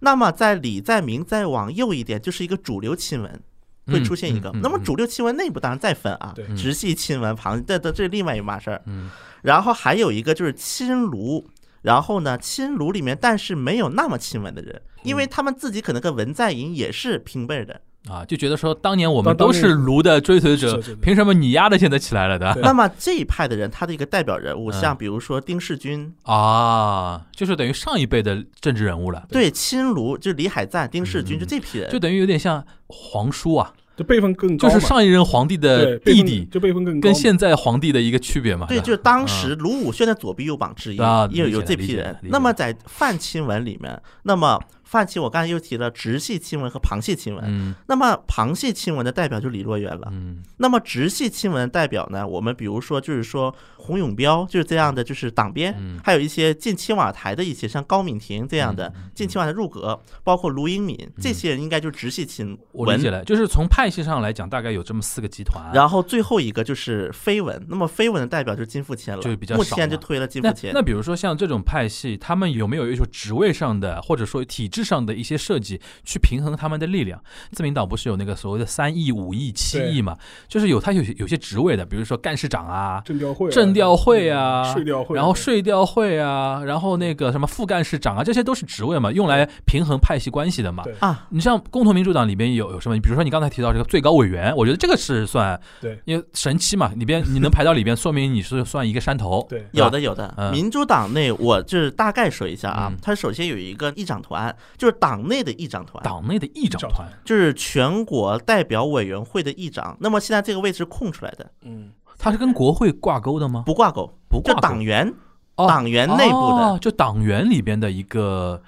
那么在李在明再往右一点，就是一个主流亲文。会出现一个那么嗯主六亲文内部当然再分啊对，直系亲文、旁这这这另外一码事儿。嗯然后还有一个就是亲卢，然后呢，亲卢里面但是没有那么亲文的人，因嗯为他们自己可能跟文在寅也是平辈儿的。啊，就觉得说当年我们都是卢的追随者凭什么你丫的现在起来了的？那么这一派的人，他的一个代表人物，嗯像比如说丁世军，啊，就是等于上一辈的政治人物了，对亲卢就是李海赞、丁世军，嗯就这批人。就等于有点像皇叔啊，就辈分更高，就是上一任皇帝的弟弟，就辈分更高，跟现在皇帝的一个区别嘛。对，就是当时卢武铉的左臂右膀之一，啊也有这批人。那么在泛亲文里面，那么泛亲我刚才又提了直系亲文和旁系亲文，嗯那么旁系亲文的代表就李若元了。嗯那么直系亲文代表呢，我们比如说就是说洪永标就是这样的，就是党鞭，嗯还有一些进青瓦台的一些像高敏婷这样的嗯嗯进青瓦台入阁，包括卢英敏这些人应该就是直系亲文。我理解了，就是从派系上来讲，大概有这么四个集团。然后最后一个就是绯闻，那么绯闻的代表就是金富谦了，就是比较目前就推了金富那谦。那比如说像这种派系，他们有没有一种职位上的，或者说体制制上的一些设计去平衡他们的力量。自民党不是有那个所谓的三亿、五亿、七亿嘛？就是有他有有些职位的，比如说干事长啊、政调会、政调会啊、税调会，然后税调会啊，然后那个什么副干事长啊，这些都是职位嘛，用来平衡派系关系的嘛。啊，你像共同民主党里边有有什么？比如说你刚才提到这个最高委员，我觉得这个是算对因为神七嘛，里边你能排到里边，说明你是算一个山头。对有的有的，嗯民主党内我就是大概说一下啊嗯，它首先有一个议长团，就是党内的议长团，党内的议长团，就是全国代表委员会的议长。那么现在这个位置空出来的，嗯，它是跟国会挂钩的吗？不挂钩，不挂钩党员哦党员内部的，哦就党员里边的一个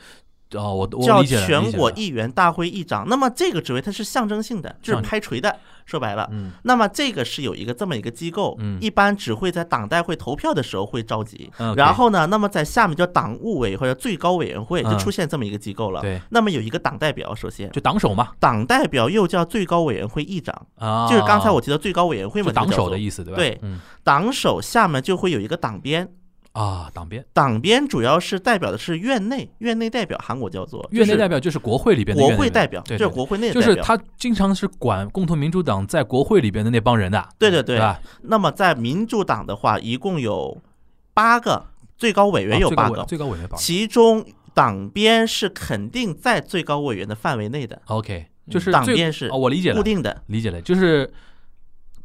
哦，我我叫理解了全国，议员大会议长。那么这个职位它是象征性的，就是拍锤的。说白了了，嗯那么这个是有一个这么一个机构，嗯一般只会在党代会投票的时候会召集。嗯然后呢，那么在下面叫党务委或者最高委员会就嗯出现这么一个机构了。对，那么有一个党代表，首先就党首嘛，党代表又叫最高委员会议长，啊，就是刚才我提到最高委员会嘛，党首的。意思，对吧？对嗯党首下面就会有一个党编，啊，党编，党编主要是代表的是院内，院内代表韩国叫做院内代表，就是国会里边的国会代表，对对就是国会内的代表。就是他经常是管共同民主党在国会里边的那帮人的，对对对。对？那么在民主党的话，一共有八个最高委员有八个，最高委员其中党编是肯定在最高委员的范围内的，，OK，就是党编是哦，我理解了固，定的。理解了，就是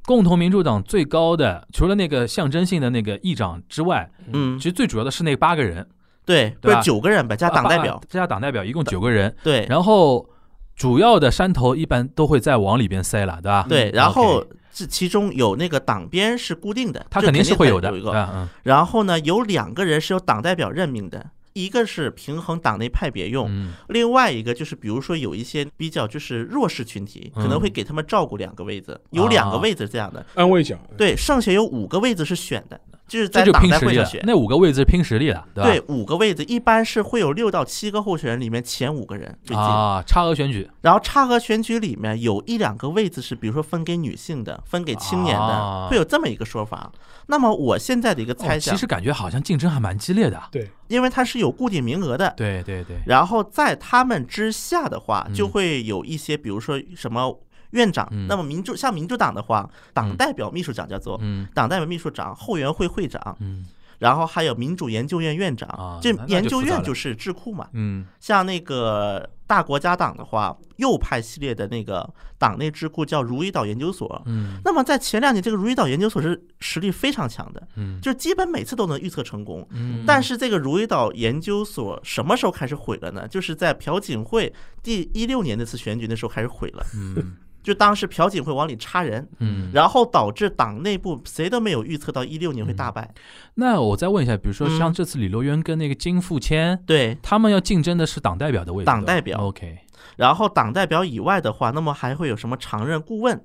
共同民主党最高的，除了那个象征性的那个议长之外，嗯。其，实最主要的是那八个人，对，不对吧？是九个人吧，加党代表。啊，加党代表，一共九个人，对。然后主要的山头一般都会再往里边塞了，对吧？对，嗯然后这其中有那个党编是固定的，他肯定是会有的，有一个。啊嗯。然后呢，有两个人是由党代表任命的，一个是平衡党内派别用，嗯。另外一个就是比如说有一些比较就是弱势群体，可能会给他们照顾两个位子，有两个啊。位子这样的。安慰奖，对，剩下有五个位子是选的，就是这就在党拼实力了代会上选。。那五个位置拼实力了，对吧？对，五个位置一般是会有六到七个候选人里面前五个人最近，啊，差额选举然后差额选举里面有一两个位置是，比如说分给女性的，分给青年的，啊会有这么一个说法。那么我现在的一个哦猜想，其实感觉好像竞争还蛮激烈的。对，因为它是有固定名额的，对对对，然后在他们之下的话，嗯就会有一些，比如说什么院长。嗯那么民主像民主党的话，党嗯代表秘书长叫做嗯党代表秘书长、后援会会长，嗯然后还有民主研究院院啊长。这研究院就是智库嘛。嗯像那个大国家党的话，右派系列的那个党内智库叫如意岛研究所。嗯那么在前两年，这个如意岛研究所是实力非常强的，嗯就基本每次都能预测成功。嗯，但是这个如意岛研究所什么时候开始毁了呢？就是在朴槿惠第一六年那次选举的时候开始毁了。嗯就当时朴槿惠往里插人，嗯，然后导致党内部谁都没有预测到一六年会大败。那我再问一下，比如说嗯。像这次李洛渊跟那个金富谦，对，他们要竞争的是党代表的位置，党代表。OK，然后党代表以外的话，那么还会有什么常任顾问？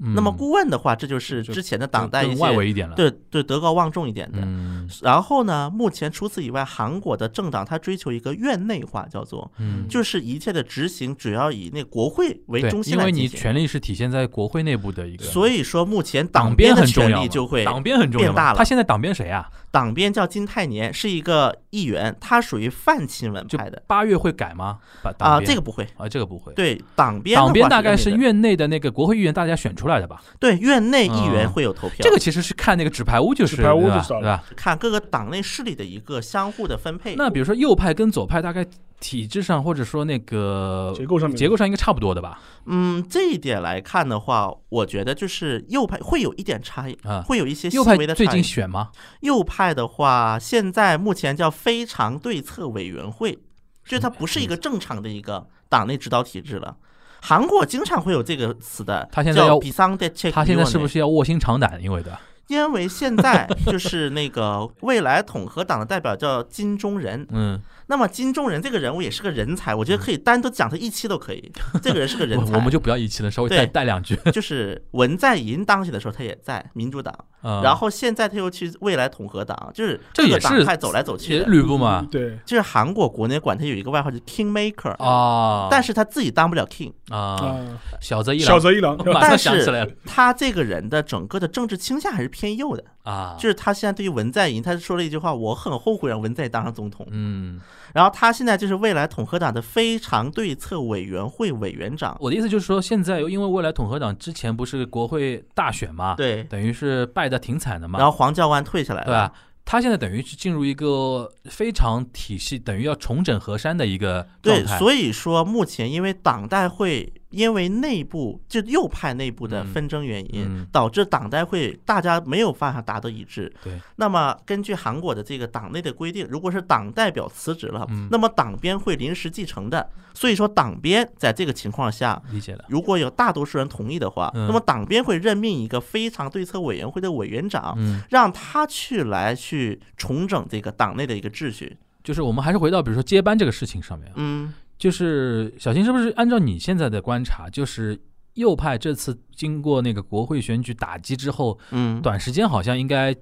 嗯那么顾问的话，这就是之前的党代一些外围一点了，，对对德高望重一点的。嗯然后呢，目前除此以外，韩国的政党它追求一个院内化，叫做嗯，就是一切的执行主要以那国会为中，心因为你。权力是体现在国会内部的一个，所以说，目前党边的很重要嘛，权力就会党边很重要变大了他现在党边谁啊？党边叫金泰年，是一个议员，他属于泛亲文派的八月会改吗？啊，这个不会。啊，这个不会。对党边，党边大概是院内的那个国会议员大家选出来的吧？对院内议员嗯会有投票，这个其实是看那个纸牌屋，就是纸牌屋对吧就是对吧？看各个党内势力的一个相互的分配。那比如说右派跟左派大概体制上或者说那个结构上面结构上应该差不多的吧？嗯，这一点来看的话，我觉得就是右派会有一点差异，啊，会有一些细右派微的差异。最近选吗？右派的话，现在目前叫非常对策委员会，就是它不是一个正常的一个党内指导体制了。韩国经常会有这个词的，他现在要叫比桑他现在是不？是要卧薪尝胆？因为的，因为现在 就是那个未来统合党的代表叫金钟仁，嗯，那么金钟仁这个人物也是个人才，我觉得可以单独讲他一期都可以。这个人是个人才，我 我们就不要一期了，稍微带带两句。就是文在寅当选的时候他也在民主党，嗯然后现在他又去未来统合党，就是这个党派走来走去。吕布嘛。对。就是韩国国内管他有一个外号叫 King Maker，啊，但是他自己当不了 King，啊，啊，小泽一郎。小泽一郎，但是想起来了，他这个人的整个的政治倾向还是偏右的，啊，就是他现在对于文在寅，他说了一句话，我很后悔让文在寅当上总统。嗯，然后他现在就是未来统合党的非常对策委员会委员长。我的意思就是说，现在因为未来统合党之前不是国会大选嘛，，对，等于是败的挺惨的嘛，然后黄教官退下来了，对吧？他现在等于是进入一个非常体系，等于要重整河山的一个状对，态。所以说目前因为党代会因为内部就右派内部的嗯纷争原因，嗯导致党代会大家没有办法达到一致。对，那么根据韩国的这个党内的规定，如果是党代表辞职了，嗯那么党编会临时继承的。所以说党编在这个情况下。理解了。如果有大多数人同意的话，嗯那么党编会任命一个非常对策委员会的委员长，嗯，让他去来去重整这个党内的一个秩序。就是我们还是回到比如说接班这个事情上面啊，嗯，就是小新是不是按照你现在的观察，就是右派这次经过那个国会选举打击之后，嗯，短时间好像应该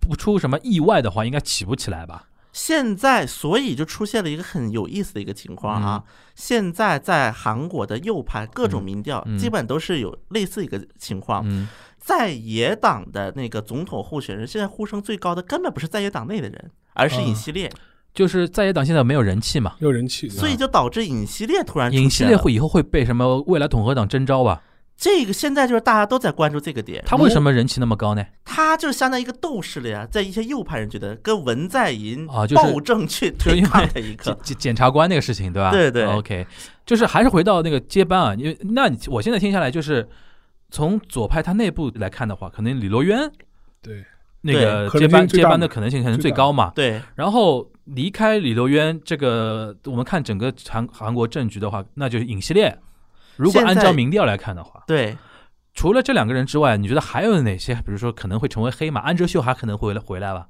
不出什么意外的话，应该起不起来吧？现在，所以就出现了一个很有意思的一个情况啊。现在在韩国的右派各种民调基本都是有类似一个情况，嗯，在野党的那个总统候选人，现在呼声最高的根本不是在野党内的人，而是尹锡烈，就是在野党现在没有人气嘛，没有人气，所以就导致尹锡烈突然出尹锡现了。烈会以后会被什么未来统合党征召吧？这个现在就是大家都在关注这个点。他为什么？人气那么高呢？他就是相当于一个斗士了呀，在一些右派人觉得跟文在寅啊就是暴政去 对抗的一个。检检察官那个事情，对吧？对对 OK，就是还是回到那个接班啊，因为那你我现在听下来，就是从左派他内部来看的话，可能李罗渊对，那个接班接班的可能性可能最高嘛。对，然后离开李罗渊这个，我们看整个韩韩国政局的话，那就是尹锡烈。如果按照民调来看的话，对，除了这两个人之外，你觉得还有哪些？比如说可能会成为黑马，安哲秀还可能会来回来吧？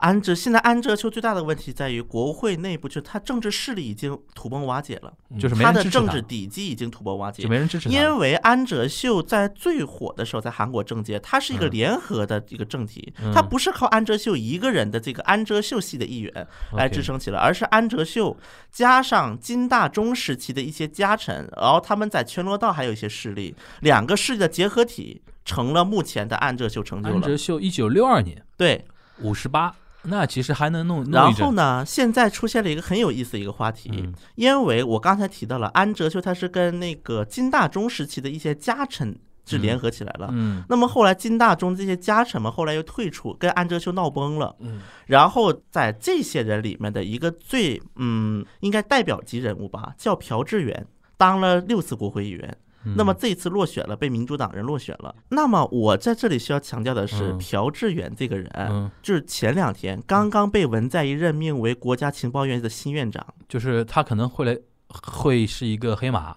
安哲现在安哲秀最大的问题在于国会内部，就是他政治势力已经土崩瓦解了，就是没他的政治，底基已经土崩瓦解就。没人支持他。因为安哲秀在最火的时候，在韩国政界，他是一个嗯联合的一个政体，嗯他不是靠安哲秀一个人的这个安哲秀系的议员来支撑起来，而是安哲秀加上金大中时期的一些家臣，然后他们在全罗道还有一些势力，两个势力的结合体，成了目前的安哲秀成就了。安哲秀一九六二年对，五十八，那其实还能弄弄然。后呢，现在出现了一个很有意思的一个话题，嗯因为我刚才提到了安哲秀，他是跟那个金大中时期的一些家臣是联合起来了。嗯那么后来金大中这些家臣们后来又退出，跟安哲秀闹崩了。嗯，然后在这些人里面的一个最嗯应该代表级人物吧，叫朴智元，当了六次国会议员。嗯那么这一次落选了，被民主党人落选了。那么我在这里需要强调的是，嗯朴智元这个人，嗯，就是前两天刚刚被文在寅任命为国家情报院的新院长，就是他可能会来，会是一个黑马，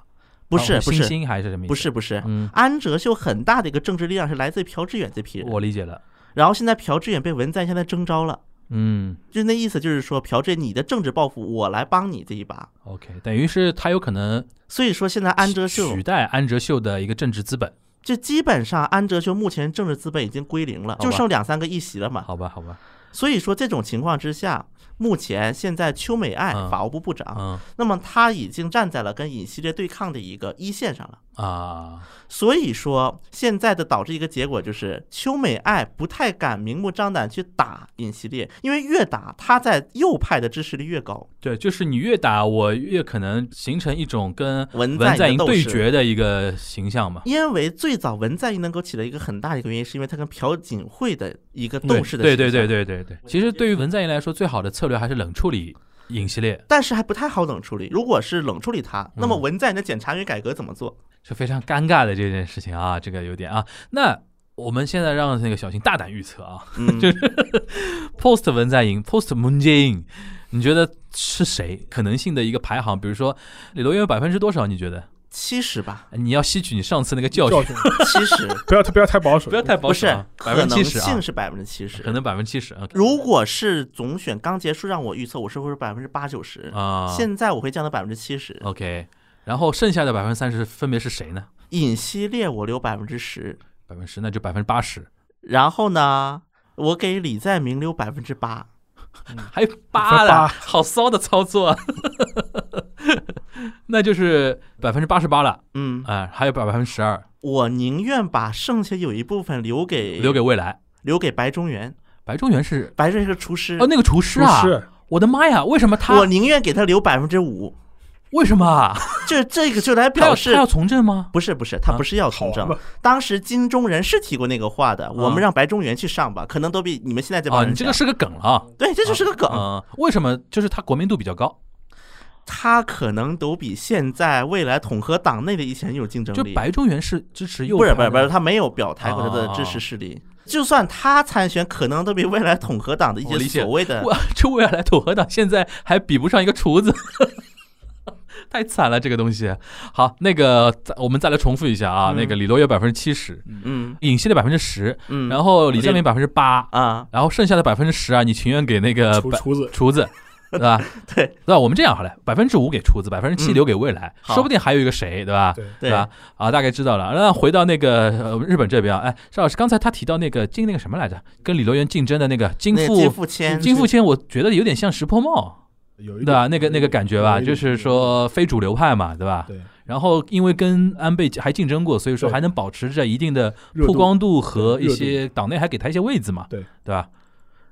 不是不是还是什么？不是，不是。嗯，安哲秀很大的一个政治力量是来自于朴智远这批人，我理解了。然后现在朴智远被文在寅现在征召了，嗯就那意思就是说，朴智远你的政治抱负我来帮你这一把。，OK，等于是他有可能所以说现在安哲秀取代安哲秀的一个政治资本。就基本上安哲秀目前政治资本已经归零了，就剩两三个议席了嘛。好吧，好吧，所以说这种情况之下，目前现在邱美爱嗯法务部部长，嗯那么他已经站在了跟尹锡烈对抗的一个一线上了。啊，所以说，现在的导致一个结果就是，邱美爱不太敢明目张胆去打尹锡烈，因为越打他在右派的支持率越高。对，就是你越打我越可能形成一种跟文文在寅对决的一个形象嘛。因为最早文在寅能够起到一个很大的一个原因，是因为他跟朴槿惠的一个斗士的对对对对对对，其实对于文在寅来说，最好的策略还是冷处理尹锡烈，但是还不太好冷处理。如果是冷处理他，那么嗯文在寅的检察院改革怎么做？是非常尴尬的这件事情啊，这个有点啊。那我们现在让那个小新大胆预测啊嗯，，post 文在寅，post Moon Jae-in，你觉得是谁？可能性的一个排行，比如说李罗渊有百分之多少？你觉得？七十吧，你要吸取你上次那个教教训，七十 不要太不要太保守，不要太保不是守啊，百分之七十啊性，是百分之七十可。能百分之七十。如果是总选刚结束，让我预测，我是会是百分之八九十。啊，现在我会降到百分之七十。OK，然后剩下的百分之三十分别是谁呢？尹希烈我留百分之十，百分之十，那就百分之八十，然后呢，我给李在明留百分之八。还有八的，好骚的操作啊！那就是百分之八十八了，嗯，啊、还有百分之十二我宁愿把剩下有一部分留给留给未来。留给白中原。白中原是白中原是个厨师，哦，那个厨师不啊，是我的妈呀，为什么他我宁愿给他留百分之五。为什么啊？这这个就来表示他要从政吗？不是不是，他啊不是要从政。当时金钟人是提过那个话的，我们让白中原去上吧，可能都比你们现在这帮啊，人讲你这个是个梗了啊。对，这就是个梗。嗯，为什么？就是他国民度比较高，他可能都比现在未来统合党内的一些人有竞争力。就白中原是支持右派，不是不是不是，他没有表态过他的啊支持势力。就算他参选，可能都比未来统合党的一些所谓的哇，这未来统合党现在还比不上一个厨子，太惨了这个东西。好，那个再我们再来重复一下啊，嗯那个李罗有百分之七十，嗯尹锡的百分之十，嗯，然后李建明百分之八，啊，然后剩下的百分之十啊，你情愿给那个厨厨子厨子。对吧？对对吧？我们这样好了，百分之五给厨子，百分之七嗯留给未来，好说不定还有一个谁，对吧？对对吧？啊，大概知道了。那回到那个呃日本这边啊，哎，邵老师刚才他提到那个进那个什么来着，跟李罗源竞争的那个金富金富谦，金富谦，我觉得有点像石破茂，有一对啊？那个那个感觉吧，就是说非主流派嘛，对吧？对然后因为跟安倍还竞争过，所以说还能保持着一定的曝光度和一些党内还给他一些位子嘛，对对吧？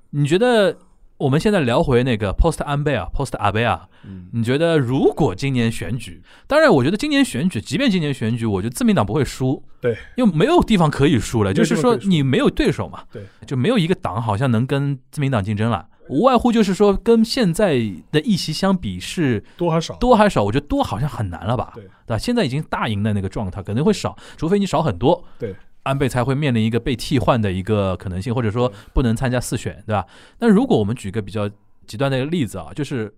你觉得我们现在聊回那个 post 安倍啊，post 阿倍啊，嗯你觉得如果今年选举，当然我觉得今年选举，即便今年选举，我觉得自民党不会输，对，因为没有地方可以输了，就是说你没有对手嘛，对，就没有一个党好像能跟自民党竞争了。无外乎就是说，跟现在的议席相比是多还少？多还少？我觉得多好像很难了吧？对吧？现在已经大赢的那个状态，可能会少，除非你少很多。对，安倍才会面临一个被替换的一个可能性，或者说不能参加四选，对吧？那如果我们举个比较极端的一个例子啊，就是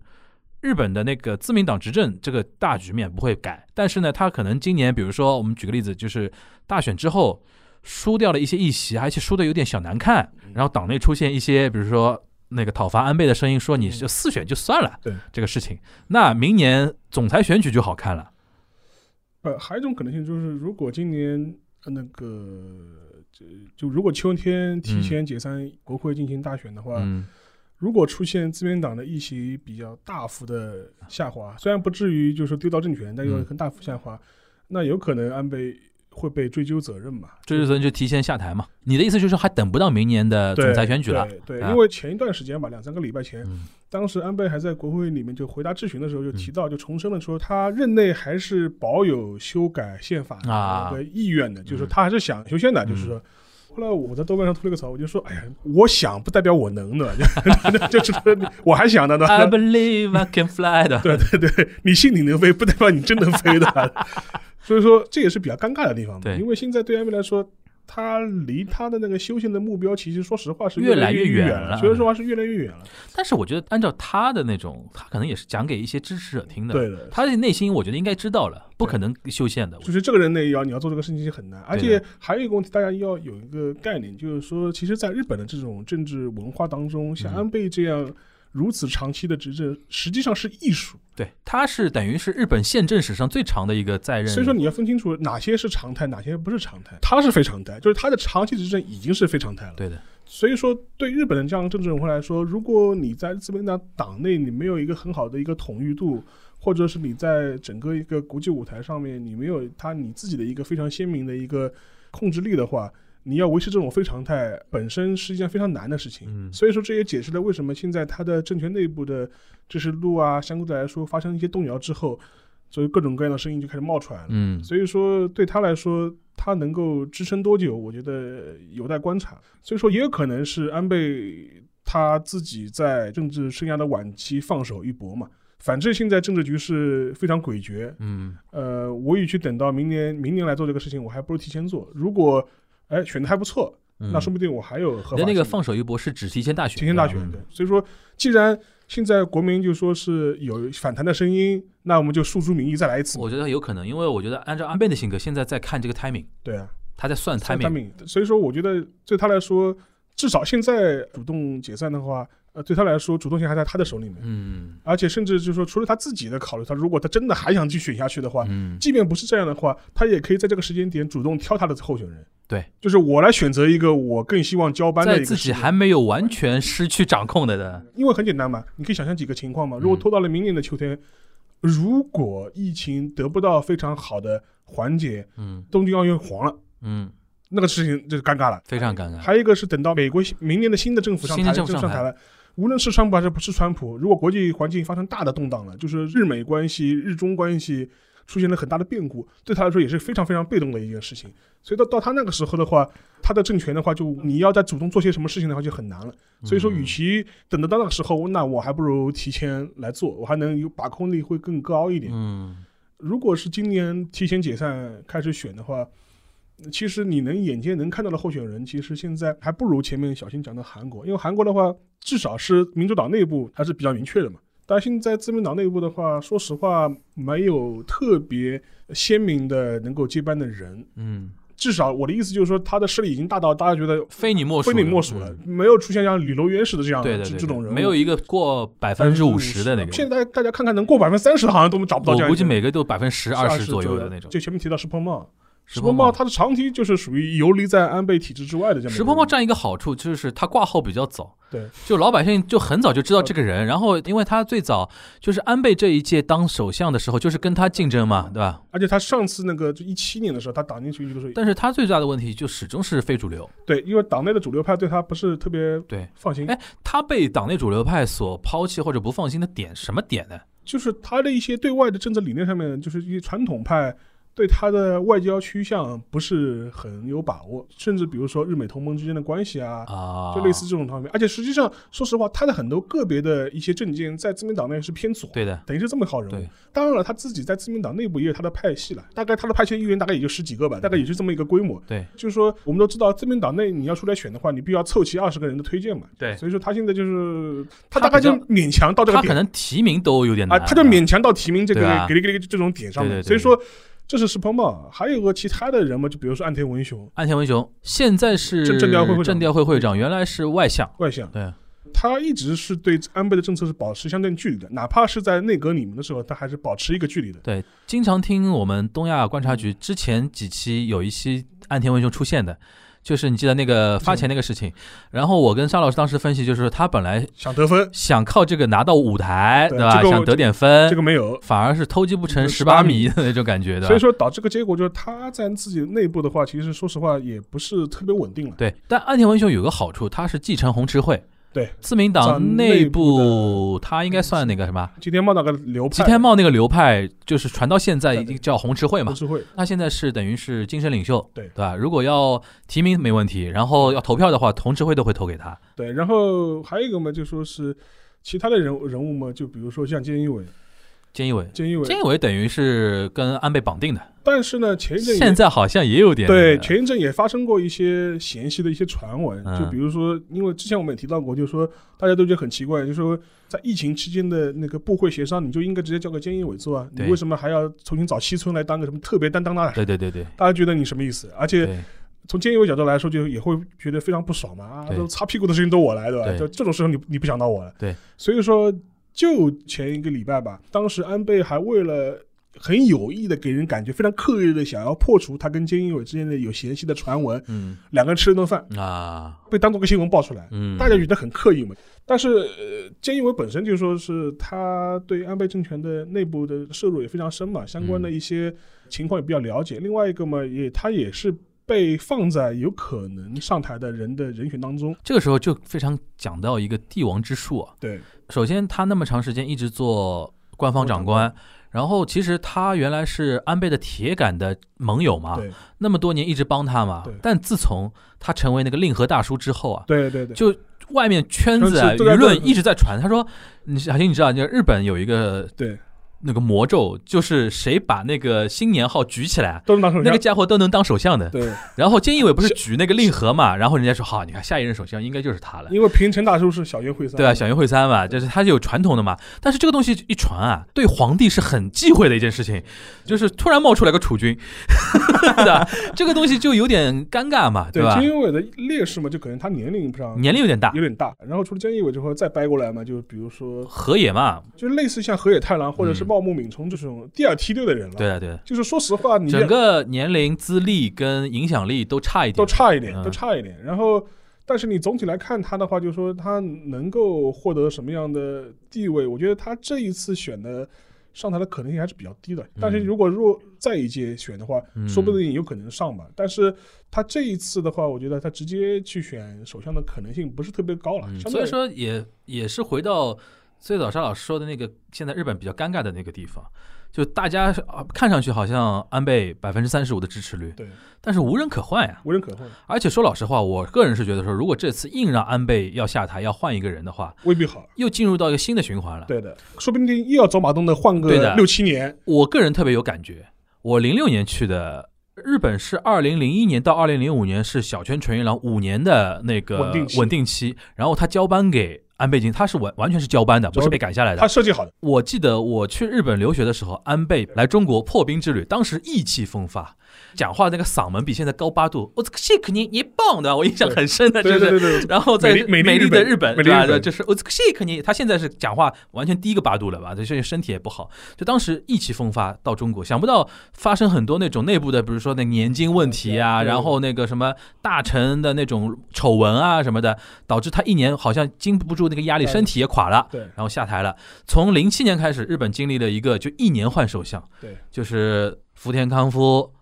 日本的那个自民党执政这个大局面不会改，但是呢，他可能今年，比如说我们举个例子，就是大选之后输掉了一些议席，而且输的有点小难看，然后党内出现一些，比如说。那个讨伐安倍的声音说：“你就四选就算了，对。这个事情，那明年总裁选举就好看了。呃，还有一种可能性就是，如果今年呃那个就就如果秋天提前解散国会进行大选的话，嗯。如果出现自民党的议席比较大幅的下滑，虽然不至于就是说丢掉政权，但有嗯。很大幅下滑，那有可能安倍会被追究责任嘛？追究责任就提前下台嘛？你的意思就是还等不到明年的总裁选举了？对对，啊因为前一段时间吧，两三个礼拜前，嗯当时安倍还在国会里面就回答质询的时候就提到，就重申了说他任内还是保有修改宪法的意愿的，就是他还是想修宪的，就是说。后来我在豆瓣上吐了个槽，我就说：“哎呀，我想不代表我能的，就 就是我还想的呢。I believe I can fly 的，对对对，你信你能飞，不代表你真能飞的。所以说这也是比较尴尬的地方嘛。对因为现在对 mv 来说，他离他的那个修宪的目标，其实说实话是越来越远了所以说话是越来越远了。但是我觉得按照他的那种，他可能也是讲给一些支持者听的。对的，他的内心我觉得应该知道了，不可能修宪的。就是这个人呢，要你要做这个事情是很难，而且还有一个问题，大家要有一个概念，就是说，其实，在日本的这种政治文化当中，像嗯安倍这样如此长期的执政，实际上是艺术。对，他是等于是日本宪政史上最长的一个在任。所以说，你要分清楚哪些是常态，哪些不是常态。他是非常态，就是他的长期执政已经是非常态了。对的，所以说，对日本的这样政治文化来说，如果你在自民党党内你没有一个很好的一个统御度，或者是你在整个一个国际舞台上面你没有他你自己的一个非常鲜明的一个控制力的话，你要维持这种非常态本身是一件非常难的事情。嗯所以说，这也解释了为什么现在他的政权内部的支持度啊，相对来说发生一些动摇之后，所以各种各样的声音就开始冒出来了。嗯，所以说，对他来说，他能够支撑多久，我觉得有待观察。所以说，也有可能是安倍他自己在政治生涯的晚期放手一搏嘛。反正现在政治局势非常诡谲，嗯呃，我与其等到明年明年来做这个事情，我还不如提前做。如果哎选的还不错，嗯，那说不定我还有合法你的那个放手一搏是指提前大选，提前大选对。所以说，既然现在国民就说是有反弹的声音，那我们就诉诸民意，再来一次。我觉得有可能，因为我觉得按照安倍的性格，现在在看这个 timing，对啊。他在算算 timing。timing，所以说我觉得对他来说，至少现在主动解散的话，呃，对他来说主动权还在他的手里面，嗯。而且甚至就是说，除了他自己的考虑，他如果他真的还想继续选下去的话，嗯，即便不是这样的话，他也可以在这个时间点主动挑他的候选人。对，就是我来选择一个我更希望交班的在一个自己还没有完全失去掌控的人，因为很简单嘛，你可以想象几个情况嘛。如果嗯拖到了明年的秋天，如果疫情得不到非常好的缓解，嗯。东京奥运黄了。嗯那个事情就尴尬了。非常尴尬。还有一个是等到美国明年的新的政府上台，新的政府上台了，无论是川普还是不是川普，如果国际环境发生大的动荡了，就是日美关系、日中关系出现了很大的变故，对他来说也是非常非常被动的一件事情。所以到到他那个时候的话，他的政权的话，就你要再主动做些什么事情的话，就很难了。所以说，嗯与其等得到那个时候，那我还不如提前来做，我还能有把控力会更高一点。嗯如果是今年提前解散开始选的话，其实你能眼见能看到的候选人，其实现在还不如前面小新讲的韩国，因为韩国的话，至少是民主党内部还是比较明确的嘛。但现在自民党内部的话，说实话没有特别鲜明的能够接班的人，嗯，至少我的意思就是说，他的势力已经大到大家觉得非你莫属，非你莫属了，嗯没有出现像吕楼渊似的这样对的对这这种人物，没有一个过百分之五十的那个。现在大家看看能过百分之三十，好像都找不到这样。我估计每个都百分之十、二十十左右的那种。就前面提到石破茂，石石破茂他的长期就是属于游离在安倍体制之外的这样。石破茂占一个好处就是他挂号比较早，对，就老百姓就很早就知道这个人，然后因为他最早就是安倍这一届当首相的时候，就是跟他竞争嘛，对吧？而且他上次那个就一七年的时候，他打进去就是但是他最大的问题就始终是非主流，对，因为党内的主流派对他不是特别对放心，哎他被党内主流派所抛弃或者不放心的点什么点呢？就是他的一些对外的政治理念上面，就是一些传统派。对他的外交趋向不是很有把握，甚至比如说日美同盟之间的关系啊，啊，就类似这种方面。而且实际上，说实话，他的很多个别的一些政见在自民党内是偏左，对的，等于是这么一号人物。当然了，他自己在自民党内部也有他的派系了，大概他的派系议员大概也就十几个吧，大概也就这么一个规模。对，就是说，我们都知道，自民党内你要出来选的话，你必须要凑齐二十个人的推荐嘛。对所以说他现在就是他他大概就勉强到这个他可能提名都有点啊，难，他就勉强到提名这个给了给了这种点上面。对对对所以说，这是石破茂，还有个其他的人嘛，就比如说岸田文雄。岸田文雄现在是政政调会会政调会会长，原来是外相，外相，对，他一直是对安倍的政策是保持相对距离的，哪怕是在内阁里面的时候，他还是保持一个距离的。对，经常听我们东亚观察局之前几期有一期岸田文雄出现的，就是你记得那个发钱那个事情，然后我跟沙老师当时分析，就是他本来想得分，想靠这个拿到舞台，对对吧？想得点分，这个没有，反而是偷鸡不成就蚀把米的那种感觉，的？所以说导致个结果就是他在自己内部的话，其实说实话也不是特别稳定了。对，但岸田文雄有个好处，他是继承红池会，对，自民党内内部部他应该算那个什么？吉田茂那个流派，吉田茂那个流派，就是传到现在已经叫红池会嘛红池会，他现在是等于是精神领袖，对对吧？如果要提名没问题，然后要投票的话，红池会都会投给他。对，然后还有一个嘛，就说是其他的人物人物嘛，就比如说像菅义伟，菅义伟，菅义伟，菅义伟等于是跟安倍绑定的，但是呢，前一阵现在好像也有点对前一阵也发生过一些嫌隙的一些传闻，嗯。就比如说，因为之前我们也提到过，就是说大家都觉得很奇怪，就是说在疫情期间的那个部会协商，你就应该直接交给菅义伟做啊，你为什么还要重新找西村来当个什么特别担当呢？对对对对。大家觉得你什么意思？而且从菅义伟角度来说，就也会觉得非常不爽嘛，啊，都擦屁股的事情都我来，对吧？对。就这种时候你你不想到我了，对，所以说就前一个礼拜吧，当时安倍还为了。很有意的给人感觉非常刻意的想要破除他跟菅义伟之间的有嫌隙的传闻，嗯两个人吃了顿饭，啊被当做个新闻爆出来，嗯，大家觉得很刻意嘛。但是，呃，菅义伟本身就说是他对安倍政权的内部的涉入也非常深嘛，相关的一些情况也比较了解。另外一个嘛，也他也是被放在有可能上台的人的人选当中。这个时候就非常讲到一个帝王之术啊。对，首先，他那么长时间一直做官方长官，然后其实他原来是安倍的铁杆的盟友嘛，那么多年一直帮他嘛。但自从他成为那个令和大叔之后啊，对对对，就外面圈子啊舆论论一直在传，他说，你小新你知道，就日本有一个对，那个魔咒，就是谁把那个新年号举起来。都能当首相。那个家伙都能当首相的，对，然后菅义伟不是举那个令和嘛，然后人家说好，你看下一任首相应该就是他了，因为平成大叔是小渊惠三，对啊，小渊惠三嘛，就是他是有传统的嘛。但是这个东西一传啊，对皇帝是很忌讳的一件事情，就是突然冒出来个储君，对吧？这个东西就有点尴尬嘛，对，吧菅？义伟的劣势嘛，就可能他年龄上年龄有点大有，点大。然后除了菅义伟之后，再掰过来嘛，就比如说河野嘛，就类似像河野太郎或者是嗯茂木敏充这种第二梯队的人了。对啊对啊，就是说实话，你整个年龄、资历跟影响力都差一点，都差一点，嗯都差一点。然后，但是你总体来看他的话，就是说他能够获得什么样的地位，我觉得他这一次选的上台的可能性还是比较低的。但是如果若再一届选的话，嗯说不定有可能上吧。但是他这一次的话，我觉得他直接去选首相的可能性不是特别高了。嗯所以说也也是回到最早沙老师说的那个，现在日本比较尴尬的那个地方，就大家啊看上去好像安倍百分之三十五的支持率，对但是无人可换呀。无人可换，而且说老实话，我个人是觉得说，如果这次硬让安倍要下台，要换一个人的话，未必好。又进入到一个新的循环了。对的，说不定又要走马灯的换个六七年。我个人特别有感觉，我零六年去的。日本是二零零一年到二零零五年是小泉纯一郎五年的那个稳定期稳定期，然后他交班给安倍晋，他是完完全是交班的，不是被赶下来的他。设计好的，我记得我去日本留学的时候，安倍来中国破冰之旅，当时意气风发，讲话那个嗓门比现在高八度。我这个 shake 你你棒的，我印象很深的，就是。然后在美丽的日本，对吧？就是我这个 shake 你，他现在是讲话完全低一个八度了吧？这身体也不好，就当时意气风发到中国，想不到发生很多那种内部的，比如说那年金问题啊，然后那个什么大臣的那种丑闻啊什么的，导致他一年好像经不住那个压力，身体也垮了。对然后下台了。从零七年开始，日本经历了一个就一年换首相，对，就是福田康夫、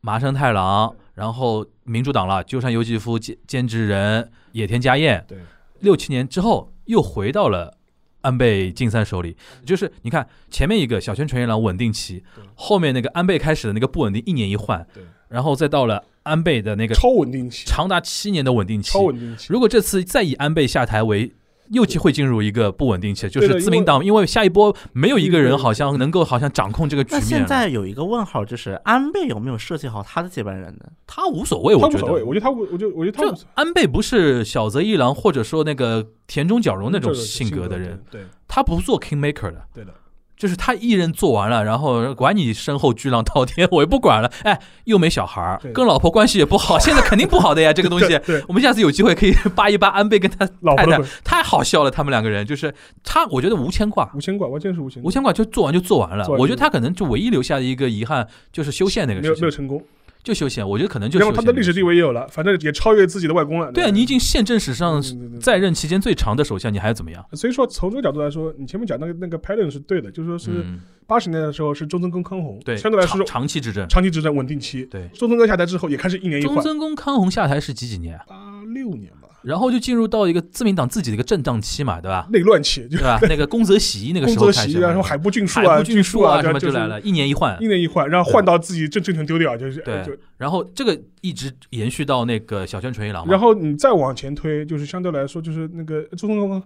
麻生太郎，然后民主党了，鸠山由纪夫兼兼职人野田佳彦。对，六七年之后又回到了。安倍晋三手里，就是你看前面一个小泉纯一郎稳定期，后面那个安倍开始的那个不稳定，一年一换，对，然后再到了安倍的那个超稳定期，长达七年的稳定期超。稳定期。如果这次再以安倍下台为，又会进入一个不稳定期，就是自民党，因为下一波没有一个人好像能够好像掌控这个局那现。在有一个问号，就是安倍有没有设计好他的接班人呢？他无所谓，我觉得。我觉得他无，我就我觉得他安倍不是小泽一郎或者说那个田中角荣那种性格的人，，对他不做 king maker 的，对的，就是他一人做完了，然后管你身后巨浪滔天，我也不管了。哎，又没小孩儿，跟老婆关系也不好，现在肯定不好的呀，这个东西 我们下次有机会可以扒一扒安倍跟他太太太好笑了，他们两个人就是他，我觉得无牵挂，无牵挂，完全是无牵挂，无牵挂就做完就做完了。完我觉得他可能就唯一留下的一个遗憾就是修宪那个没有事情，没有成功。就修宪。我觉得可能就然修宪后他的历史地位，也有了，反正也超越自己的外公了。对啊，你已经宪政史上在任期间最长的首相，你还要怎么样？所以说从这个角度来说，你前面讲那个那个 pattern 是对的，就是说是嗯，八十年代的时候是中曾公康弘，对，相对来说长长期执政。长期执政稳定期。对，中曾公下台之后也开始一年一换，中曾公康弘下台是几几年啊？八六年吧，然后就进入到一个自民党自己的一个震荡期嘛，对吧？内乱期对吧？那个宫泽喜一那个时候开始然后海部俊树海啊、部俊树啊什么就就来了，一年一换一。年一换，然后换到自己政政权丢掉，就是对就然后这个一直延续到那个小泉纯一郎嘛，然后你再往前推，就是相对来说，就是那个佐藤荣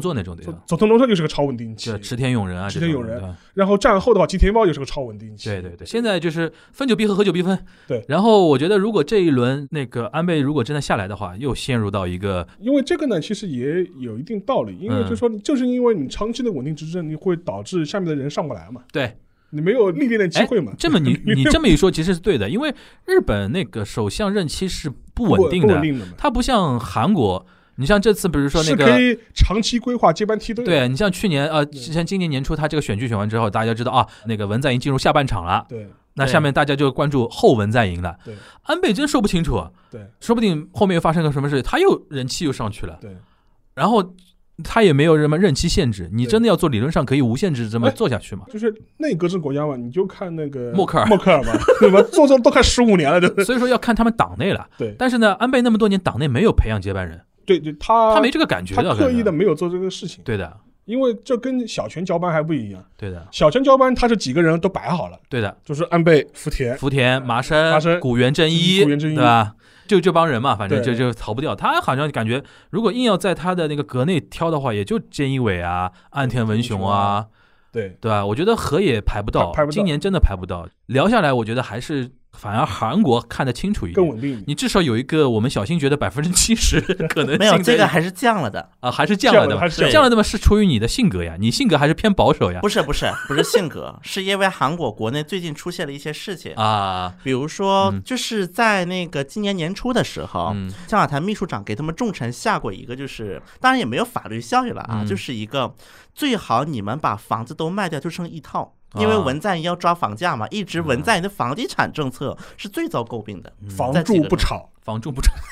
作那种对吧？佐藤荣作就是个超稳定期就，池田勇人啊，池田勇人。然后战后的话，吉田茂又是个超稳定期。对对对，现在就是分久必合，合久必分。对。然后我觉得，如果这一轮那个安倍如果真的下来的话，又陷入到一个因为这个呢，其实也有一定道理，因为嗯。就说你就是因为你长期的稳定执政，你会导致下面的人上不来嘛，对你没有历练的机会嘛。这么你 你这么一说，其实是对的，因为日本那个首相任期是不不稳定的不稳，定的，它不像韩国。你像这次，比如说那个，是可以长期规划接班梯队的。对你像去年呃，像今年年初他这个选举选完之后，大家知道啊，那个文在寅进入下半场了，那下面大家就关注后文在寅了。对安倍真说不清楚，对说不定后面又发生个什么事，他又人气又上去了，对，然后他也没有什么任期限制，你真的要做，理论上可以无限制这么哎做下去嘛？就是内阁制国家嘛，你就看那个默克尔默克尔嘛，对吧？做这都快十五年了，对不对？所以说要看他们党内了。对但是呢，安倍那么多年党内没有培养接班人，对对，他他没这个感觉他，刻意的没有做这个事情，对的，因为这跟小泉交班还不一样。对的，小泉交班他是几个人都摆好了，对的。就是安倍、福田，福田、麻生、麻生古原正一，古原正一对吧？就这帮人嘛，反正就就逃不掉。他好像感觉，如果硬要在他的那个格内挑的话，也就菅义伟啊、岸田文雄啊，对对吧？我觉得和也排不到，排排不到今年真的排不到。聊下来，我觉得还是反而韩国看得清楚一点。更稳定。你至少有一个我们小新觉得百分之七十 可能性没有这个还是降了的，啊，还是降了的嘛？还是降降了的嘛是出于你的性格呀，你性格还是偏保守呀不是不是不是性格，是因为韩国国内最近出现了一些事情，啊，比如说嗯就是在那个今年年初的时候，嗯向亚坛秘书长给他们重臣下过一个，就是当然也没有法律效益了啊，嗯就是一个最好你们把房子都卖掉，就剩一套。因为啊文在寅要抓房价嘛，一直文在寅的房地产政策是最遭诟病的。房住不炒，房住不炒。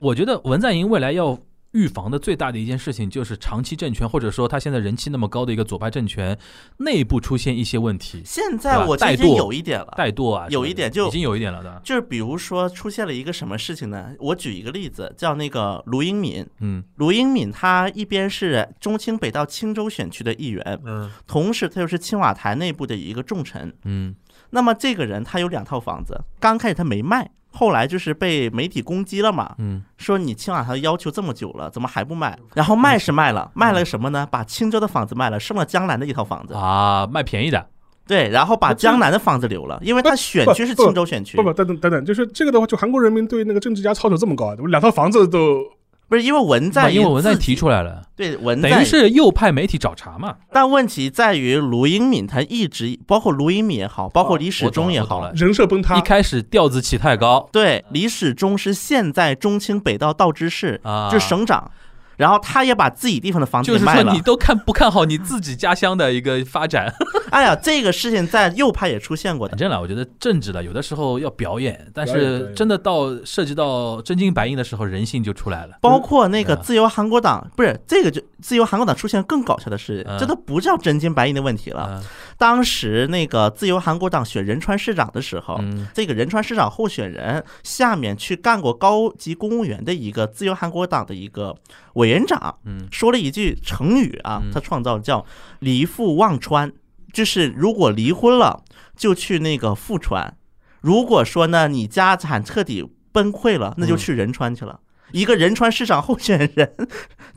我觉得文在寅未来要预防的最大的一件事情，就是长期政权或者说他现在人气那么高的一个左派政权内部出现一些问题，现在我觉得已经有一点了，怠惰啊，有一点就已经有一点了的。就是比如说出现了一个什么事情呢？我举一个例子，叫那个卢英敏。嗯卢英敏他一边是中清北到青州选区的议员，嗯同时他又是青瓦台内部的一个重臣。嗯那么这个人他有两套房子，刚开始他没卖，后来就是被媒体攻击了嘛，嗯，说你青瓦台要求这么久了，怎么还不卖？然后卖是卖了，卖了什么呢？把青州的房子卖了，剩了江南的一套房子。啊，卖便宜的，对，然后把江南的房子留了，因为他选区是青州选区不，不，等等等等，就是这个的话，就韩国人民对那个政治家操守这么高啊，两套房子都不是因为文在因为文在提出来了，对文在等于是右派媒体找茬嘛。但问题在于卢英敏他一直，包括卢英敏也好，包括李始我懂终也好了，人设崩塌。一。开始调子起太高。对，李始忠是现在中清北道道知事，啊，就是省长，然后他也把自己地方的房子就是给卖了说你。都看不看好你自己家乡的一个发展？哎呀，这个事情在右派也出现过的反。正啦，我觉得政治的有的时候要表演，但表演是对真的到涉及到真金白银的时候，人性就出来了。包括那个自由韩国党，不是这个就自由韩国党出现更搞笑的事嗯这都不叫真金白银的问题了。嗯当时那个自由韩国党选仁川市长的时候，嗯。这个仁川市长候选人下面去干过高级公务员的一个自由韩国党的一个委员长，嗯。说了一句成语啊嗯，他创造叫“离父忘川”，就是如果离婚了就去那个富川，如果说呢你家产彻底崩溃了，那就去仁川去了。一个仁川市长候选人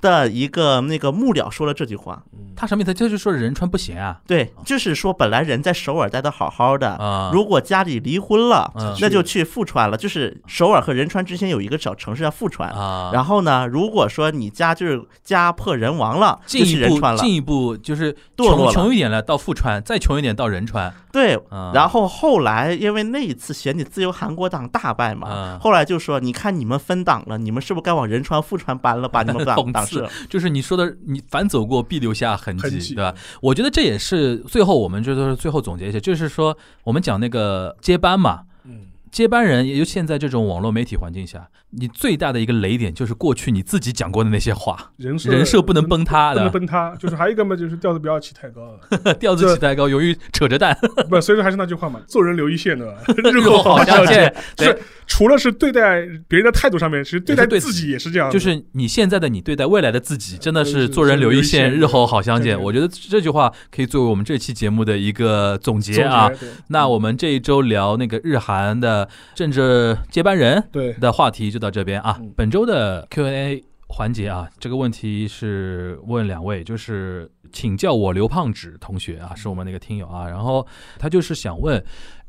的一个那个幕僚说了这句话，他什么意思？他就是说仁川不行啊。对，就是说本来人在首尔待的好好的，啊，如果家里离婚了，嗯那就去富川了。就是首尔和仁川之间有一个小城市叫富川。啊，然后呢，如果说你家就是家破人亡了，就进一步去仁川了。进一步就是穷堕落穷一点了。到富川，再穷一点到仁川。对，啊，然后后来因为那一次选举自由韩国党大败嘛嗯，后来就说你看你们分党了，你们是不是该往仁川、富川搬了，把你们党 讽刺。党市？就是你说的，你反走过必留下痕迹，对吧？我觉得这也是最后我们这都是最后总结一下，就是说我们讲那个接班嘛，嗯，接班人，也就现在这种网络媒体环境下，你最大的一个雷点就是过去你自己讲过的那些话，人设人设不能崩塌不能的，崩塌。就是还有一个嘛，就是调子不要起太高了。调子起太高，容易扯着蛋，不，所以说还是那句话嘛，做人留一线的，日日后好相见。对是，除了是对待别人的态度上面，其实对待对自己也是这样。就是你现在的你对待未来的自己，真的是是做人留一线，日后好相见。我觉得这句话可以作为我们这期节目的一个总结啊。那我们这一周聊那个日韩的政治接班人对的话题就到这边啊嗯。本周的 Q&A 环节啊，这个问题是问两位，就是请叫我刘胖子同学啊，是我们那个听友啊，然后他就是想问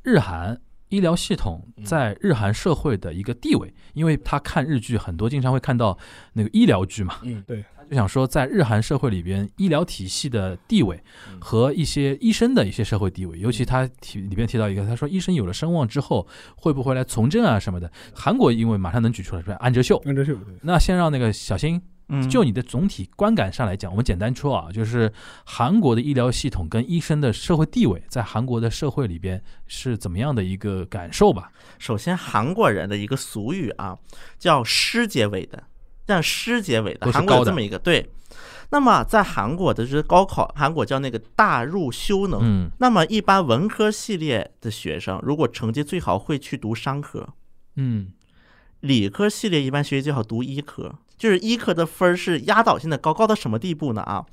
日韩。医疗系统在日韩社会的一个地位，因为他看日剧很多，经常会看到那个医疗剧嘛，嗯，对，就想说，在日韩社会里边，医疗体系的地位和一些医生的一些社会地位，尤其他提里边提到一个，他说医生有了声望之后，会不会来从政啊什么的？韩国因为马上能举出来，说安哲秀。安哲秀。那先让那个小新，嗯，就你的总体观感上来讲，我们简单说啊，就是韩国的医疗系统跟医生的社会地位，在韩国的社会里边是怎么样的一个感受吧？首先韩国人的一个俗语啊，叫师结尾的，这样师结尾的，韩国有这么一个对。那么在韩国的就是高考，韩国叫那个大入修能。嗯那么一般文科系列的学生，如果成绩最好会去读商科，嗯理科系列一般学习最好读医科。就是医科的分儿是压倒性的高，高到什么地步呢？啊，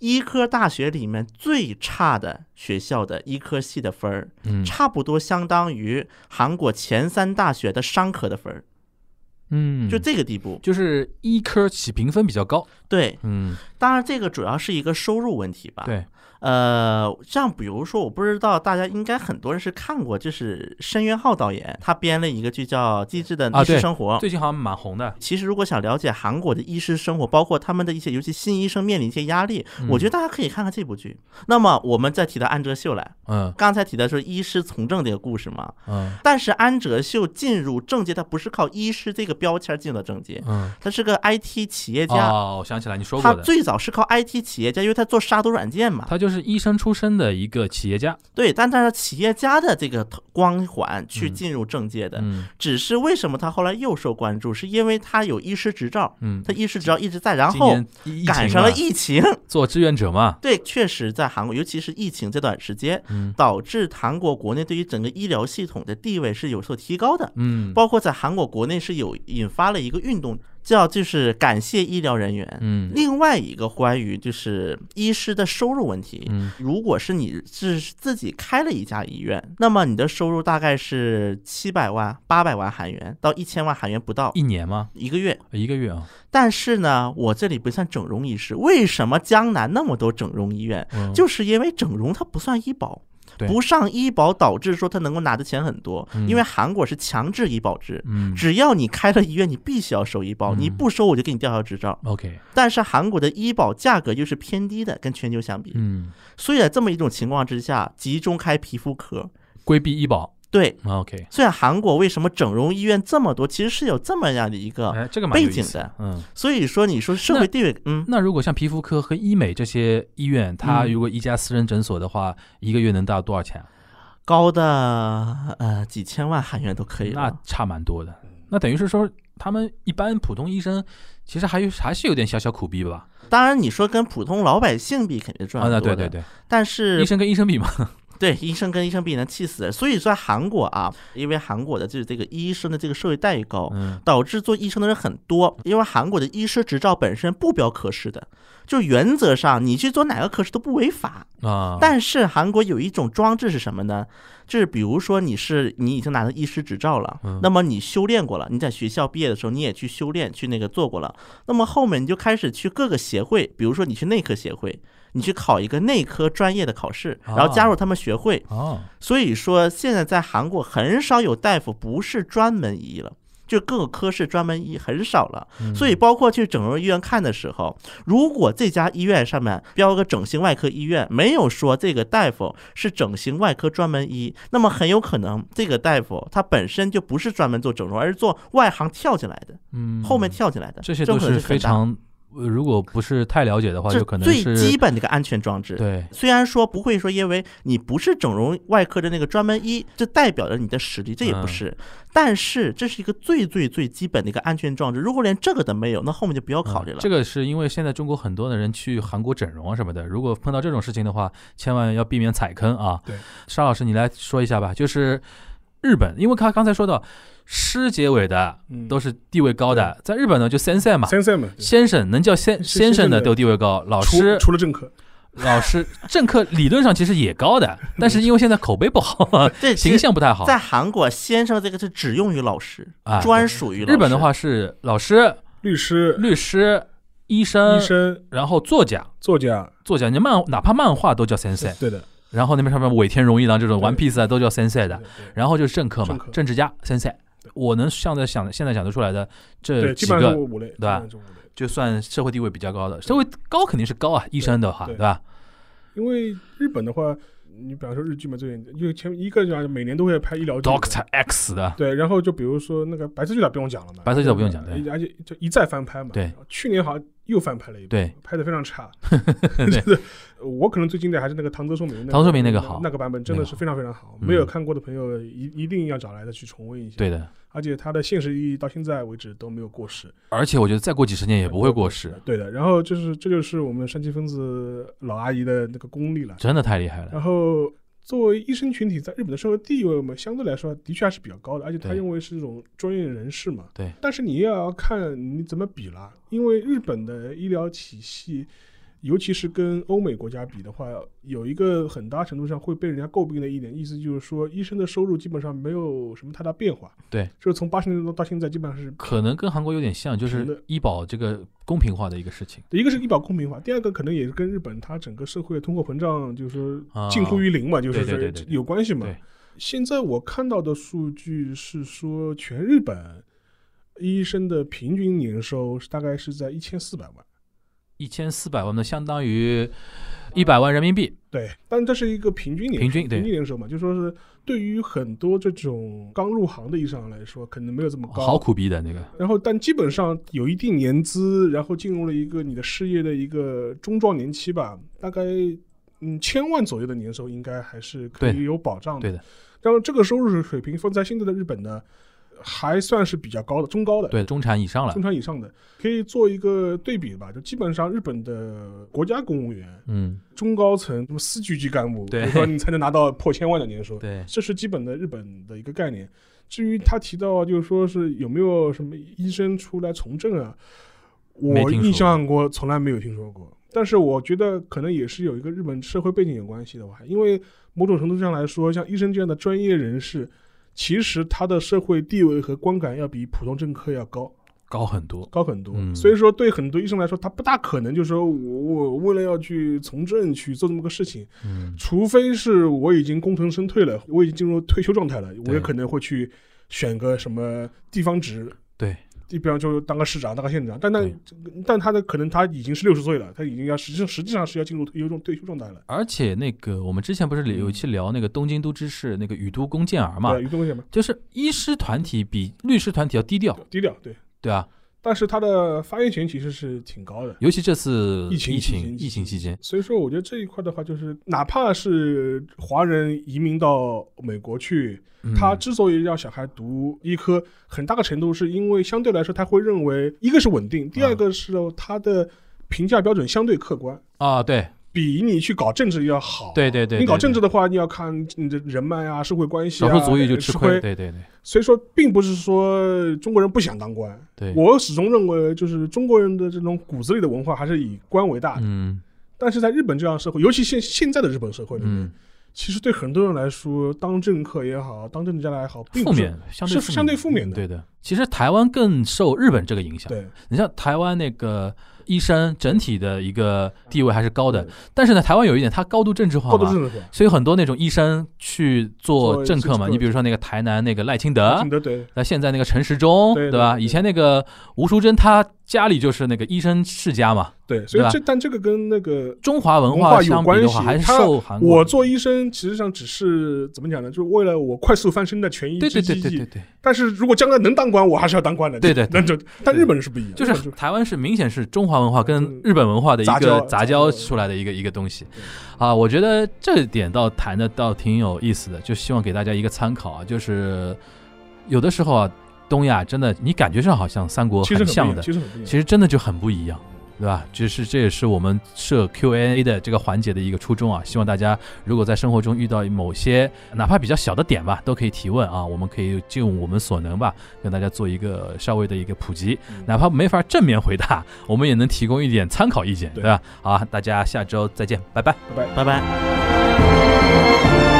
医科大学里面最差的学校的医科系的分儿，嗯差不多相当于韩国前三大学的商科的分儿，嗯，就这个地步。就是医科起评分比较高。对，嗯，当然这个主要是一个收入问题吧。，对，呃，像比如说，我不知道大家应该很多人是看过，就是申元浩导演他编了一个剧叫《机智的医师生活》。最近好像蛮红的。其实，如果想了解韩国的医师生活，包括他们的一些，尤其新医生面临一些压力，嗯我觉得大家可以看看这部剧。那么，我们再提到安哲秀来，嗯刚才提到说医师从政这个故事嘛，嗯但是安哲秀进入政界，他不是靠医师这个标签进入的政界，嗯，他是个 IT 企业家。哦，我想起来你说过的，他最早是靠 IT 企业家，因为他做杀毒软件嘛。他就是是医生出身的一个企业家，对，但他是企业家的这个光环去嗯进入政界的。嗯只是为什么他后来又受关注，是因为他有医师执照，嗯，他医师执照一直在，然后赶上了疫情。做志愿者嘛，对，确实在韩国，尤其是疫情这段时间，嗯导致韩国国内对于整个医疗系统的地位是有所提高的。嗯包括在韩国国内是有引发了一个运动，叫就是感谢医疗人员。嗯另外一个关于就是医师的收入问题，嗯如果是你是自己开了一家医院，那么你的收入大概是七百万、八百万韩元到一千万韩元不到一年吗？一个月。一个月啊，但是呢，我这里不算整容医师，为什么江南那么多整容医院？嗯就是因为整容它不算医保。对。不上医保导致说他能够拿的钱很多，嗯。因为韩国是强制医保制，嗯。只要你开了医院，你必须要收医保，嗯。你不收我就给你吊销执照。OK，但是韩国的医保价格又是偏低的，跟全球相比，嗯，所以在这么一种情况之下，集中开皮肤科。规避医保对，，OK，所以韩国为什么整容医院这么多，其实是有这么样的一个，背景的，嗯。所以说你说社会地位，嗯，那如果像皮肤科和医美这些医院，它嗯如果一家私人诊所的话，一个月能到多少钱啊？高的呃几千万韩元都可以那。差蛮多的。那等于是说，他们一般普通医生其实还有还是有点小小苦逼吧？当然你说跟普通老百姓比，肯定赚啊，对对对，但是医生跟医生比嘛，对，医生跟医生比能气死人。所以说韩国啊，因为韩国的就是这个医生的这个社会待遇高，嗯导致做医生的人很多。因为韩国的医师执照本身不标科室的，就原则上你去做哪个科室都不违法。啊，但是韩国有一种装置是什么呢？就是比如说你是你已经拿到医师执照了嗯，那么你修炼过了，你在学校毕业的时候你也去修炼去那个做过了，那么后面你就开始去各个协会，比如说你去内科协会，你去考一个内科专业的考试，然后加入他们学会。哦，所以说现在在韩国很少有大夫不是专门医了。就各个科室专门医很少了，嗯。所以包括去整容医院看的时候，如果这家医院上面标个整形外科医院，没有说这个大夫是整形外科专门医，那么很有可能这个大夫他本身就不是专门做整容，而是做外行跳进来的，嗯，后面跳进来的，这这些都是非常，呃如果不是太了解的话，就可能最基本的一个安全装置。对，虽然说不会说，因为你不是整容外科的那个专门医，这代表着你的实力，这也不嗯是。但是这是一个最最最基本的一个安全装置。如果连这个都没有，那后面就不要考虑了。嗯这个是因为现在中国很多的人去韩国整容啊什么的，如果碰到这种事情的话，千万要避免踩坑啊。对，沙老师你来说一下吧，就是日本，因为他刚才说到师结尾的嗯。都是地位高的，在日本呢就 sensei 嘛，先生嘛，先生能叫先先生的都地位高，老师除了政客，老师政客理论上其实也高的，但是因为现在口碑不好 形象不太好。在韩国，先生这个是只用于老师，啊专属于老师。日本的话是老师、律师、律师、医生，医生、然后作家，作家，作家，你漫哪怕漫画都叫 sensei，对的，然后那边上面尾田荣一郎这种对 One Piece 啊都叫 sensei 的对，对。然后就是政客嘛政，治家 sensei。我能现在想现在想得出来的这，基几个，对吧？就算社会地位比较高的，社会高肯定是高啊，医生的话，对对吧？因为日本的话，你比方说日剧嘛，最近因为前一个讲每年都会拍医疗剧 Doctor X 的，对，然后就比如说那个白色巨塔不用讲了嘛，白色巨塔不用讲对。而且就一再翻拍嘛。对，去年好像又翻拍了一部，对，拍的非常差。对就是 我可能最经典还是那个唐泽寿美那个唐泽寿明那个好那个版本真的是非常非常好，嗯没有看过的朋友一一定要找来的去重温一下。对，的。而且它的现实意义到现在为止都没有过时，而且我觉得再过几十年也不会过时，对的，然后就是这就是我们山崎分子老阿姨的那个功力了。真的太厉害了。然后作为医生群体在日本的社会地位嘛，相对来说的确还是比较高的，而且他对认为是这种专业人士嘛。对。但是你也要看你怎么比啦，因为日本的医疗体系。尤其是跟欧美国家比的话，有一个很大程度上会被人家诟病的一点，意思就是说，医生的收入基本上没有什么太大变化。对，就是从八十年代到现在，基本上是可能跟韩国有点像，就是医保这个公平化的一个事情。一个是医保公平化，第二个可能也是跟日本它整个社会通货膨胀，就是啊说近乎于零嘛，就是说对对对对有关系嘛。现在我看到的数据是说，全日本医生的平均年收是大概是在一千四百万。一千四百万呢，相当于一百万人民币。对，但这是一个平均年平均对平均年收嘛，就说是对于很多这种刚入行的医生来说，可能没有这么高。好苦逼的那个，然后，但基本上有一定年资，然后进入了一个你的事业的一个中壮年期吧，大概嗯千万左右的年收应该还是可对以有保障的。对的，然后这个收入水平放在现在的日本呢，还算是比较高的，中高的。对中产以上了中，产以上的可以做一个对比吧，就基本上日本的国家公务员、嗯，中高层、什么司局级干部，对比如说你才能拿到破千万的年收，对，这是基本的日本的一个概念。至于他提到就是说是有没有什么医生出来从政啊，我印象过从来没有听说过。但是我觉得可能也是有一个日本社会背景有关系的吧，因为某种程度上来说，像医生这样的专业人士，其实他的社会地位和观感要比普通政客要高。高很多，高很多。嗯所以说，对很多医生来说，他不大可能就说我我为了要去从政去做这么个事情，嗯，除非是我已经功成身退了，我已经进入退休状态了，我也可能会去选个什么地方职。对，比方就当个市长、当个县长，但那但他的可能他已经是六十岁了，他已经要实际上实际上是要进入退休状退休状态了。而且那个我们之前不是有一期聊那个东京都知事那个宇都宫健儿嘛对，，有东西吗？就是医师团体比律师团体要低调，低调对，对啊，但是他的发言权其实是挺高的。尤其这次疫情疫情疫情期间，所以说，我觉得这一块的话，就是哪怕是华人移民到美国去，嗯。他之所以让小孩读医科，很大个程度是因为相对来说他会认为，一个是稳定，第二个是他的评价标准相对客观，啊，对比你去搞政治要好。对对对，你搞政治的话，你要看你的人脉啊、社会关系啊，少数族裔就吃亏，对对对所以说，并不是说中国人不想当官，对，我始终认为，就是中国人的这种骨子里的文化还是以官为大的。嗯。但是在日本这样的社会，尤其现现在的日本社会里面，嗯，其实对很多人来说，当政客也好，当政治家来也好，并不是负面相对是相对负面的。对的。其实台湾更受日本这个影响，对。你像台湾那个医生整体的一个地位还是高的，但是呢，台湾有一点，它高度政治化嘛，高度政治化。所以很多那种医生去做做政客嘛，你比如说那个台南那个赖清德那现在那个陈时中，对对对以前那个吴淑珍，她家里就是那个医生世家嘛。对，所以这但这个跟那个中华文文化有关系的话，还是他受韩国。我做医生，其实上只是怎么讲呢？就是为了我快速翻身的权益对对。对对对对，但是如果将来能当官，我还是要当官的。对对对那就但日本人是不一样，就是台湾是明显是中华文化跟嗯。日本文化的一个杂交出来的一个一个东西。啊，我觉得这点倒谈的倒挺有意思的，就希望给大家一个参考啊，就是有的时候啊，东亚真的你感觉上好像三国很像的。其实真的就很不一样，对吧？这是这也是我们设 Q&A 的这个环节的一个初衷啊。希望大家如果在生活中遇到某些哪怕比较小的点吧，都可以提问啊，我们可以尽我们所能吧，跟大家做一个稍微的一个普及。嗯哪怕没法正面回答，我们也能提供一点参考意见，对对吧？好啊，大家下周再见，拜拜。拜拜。拜拜。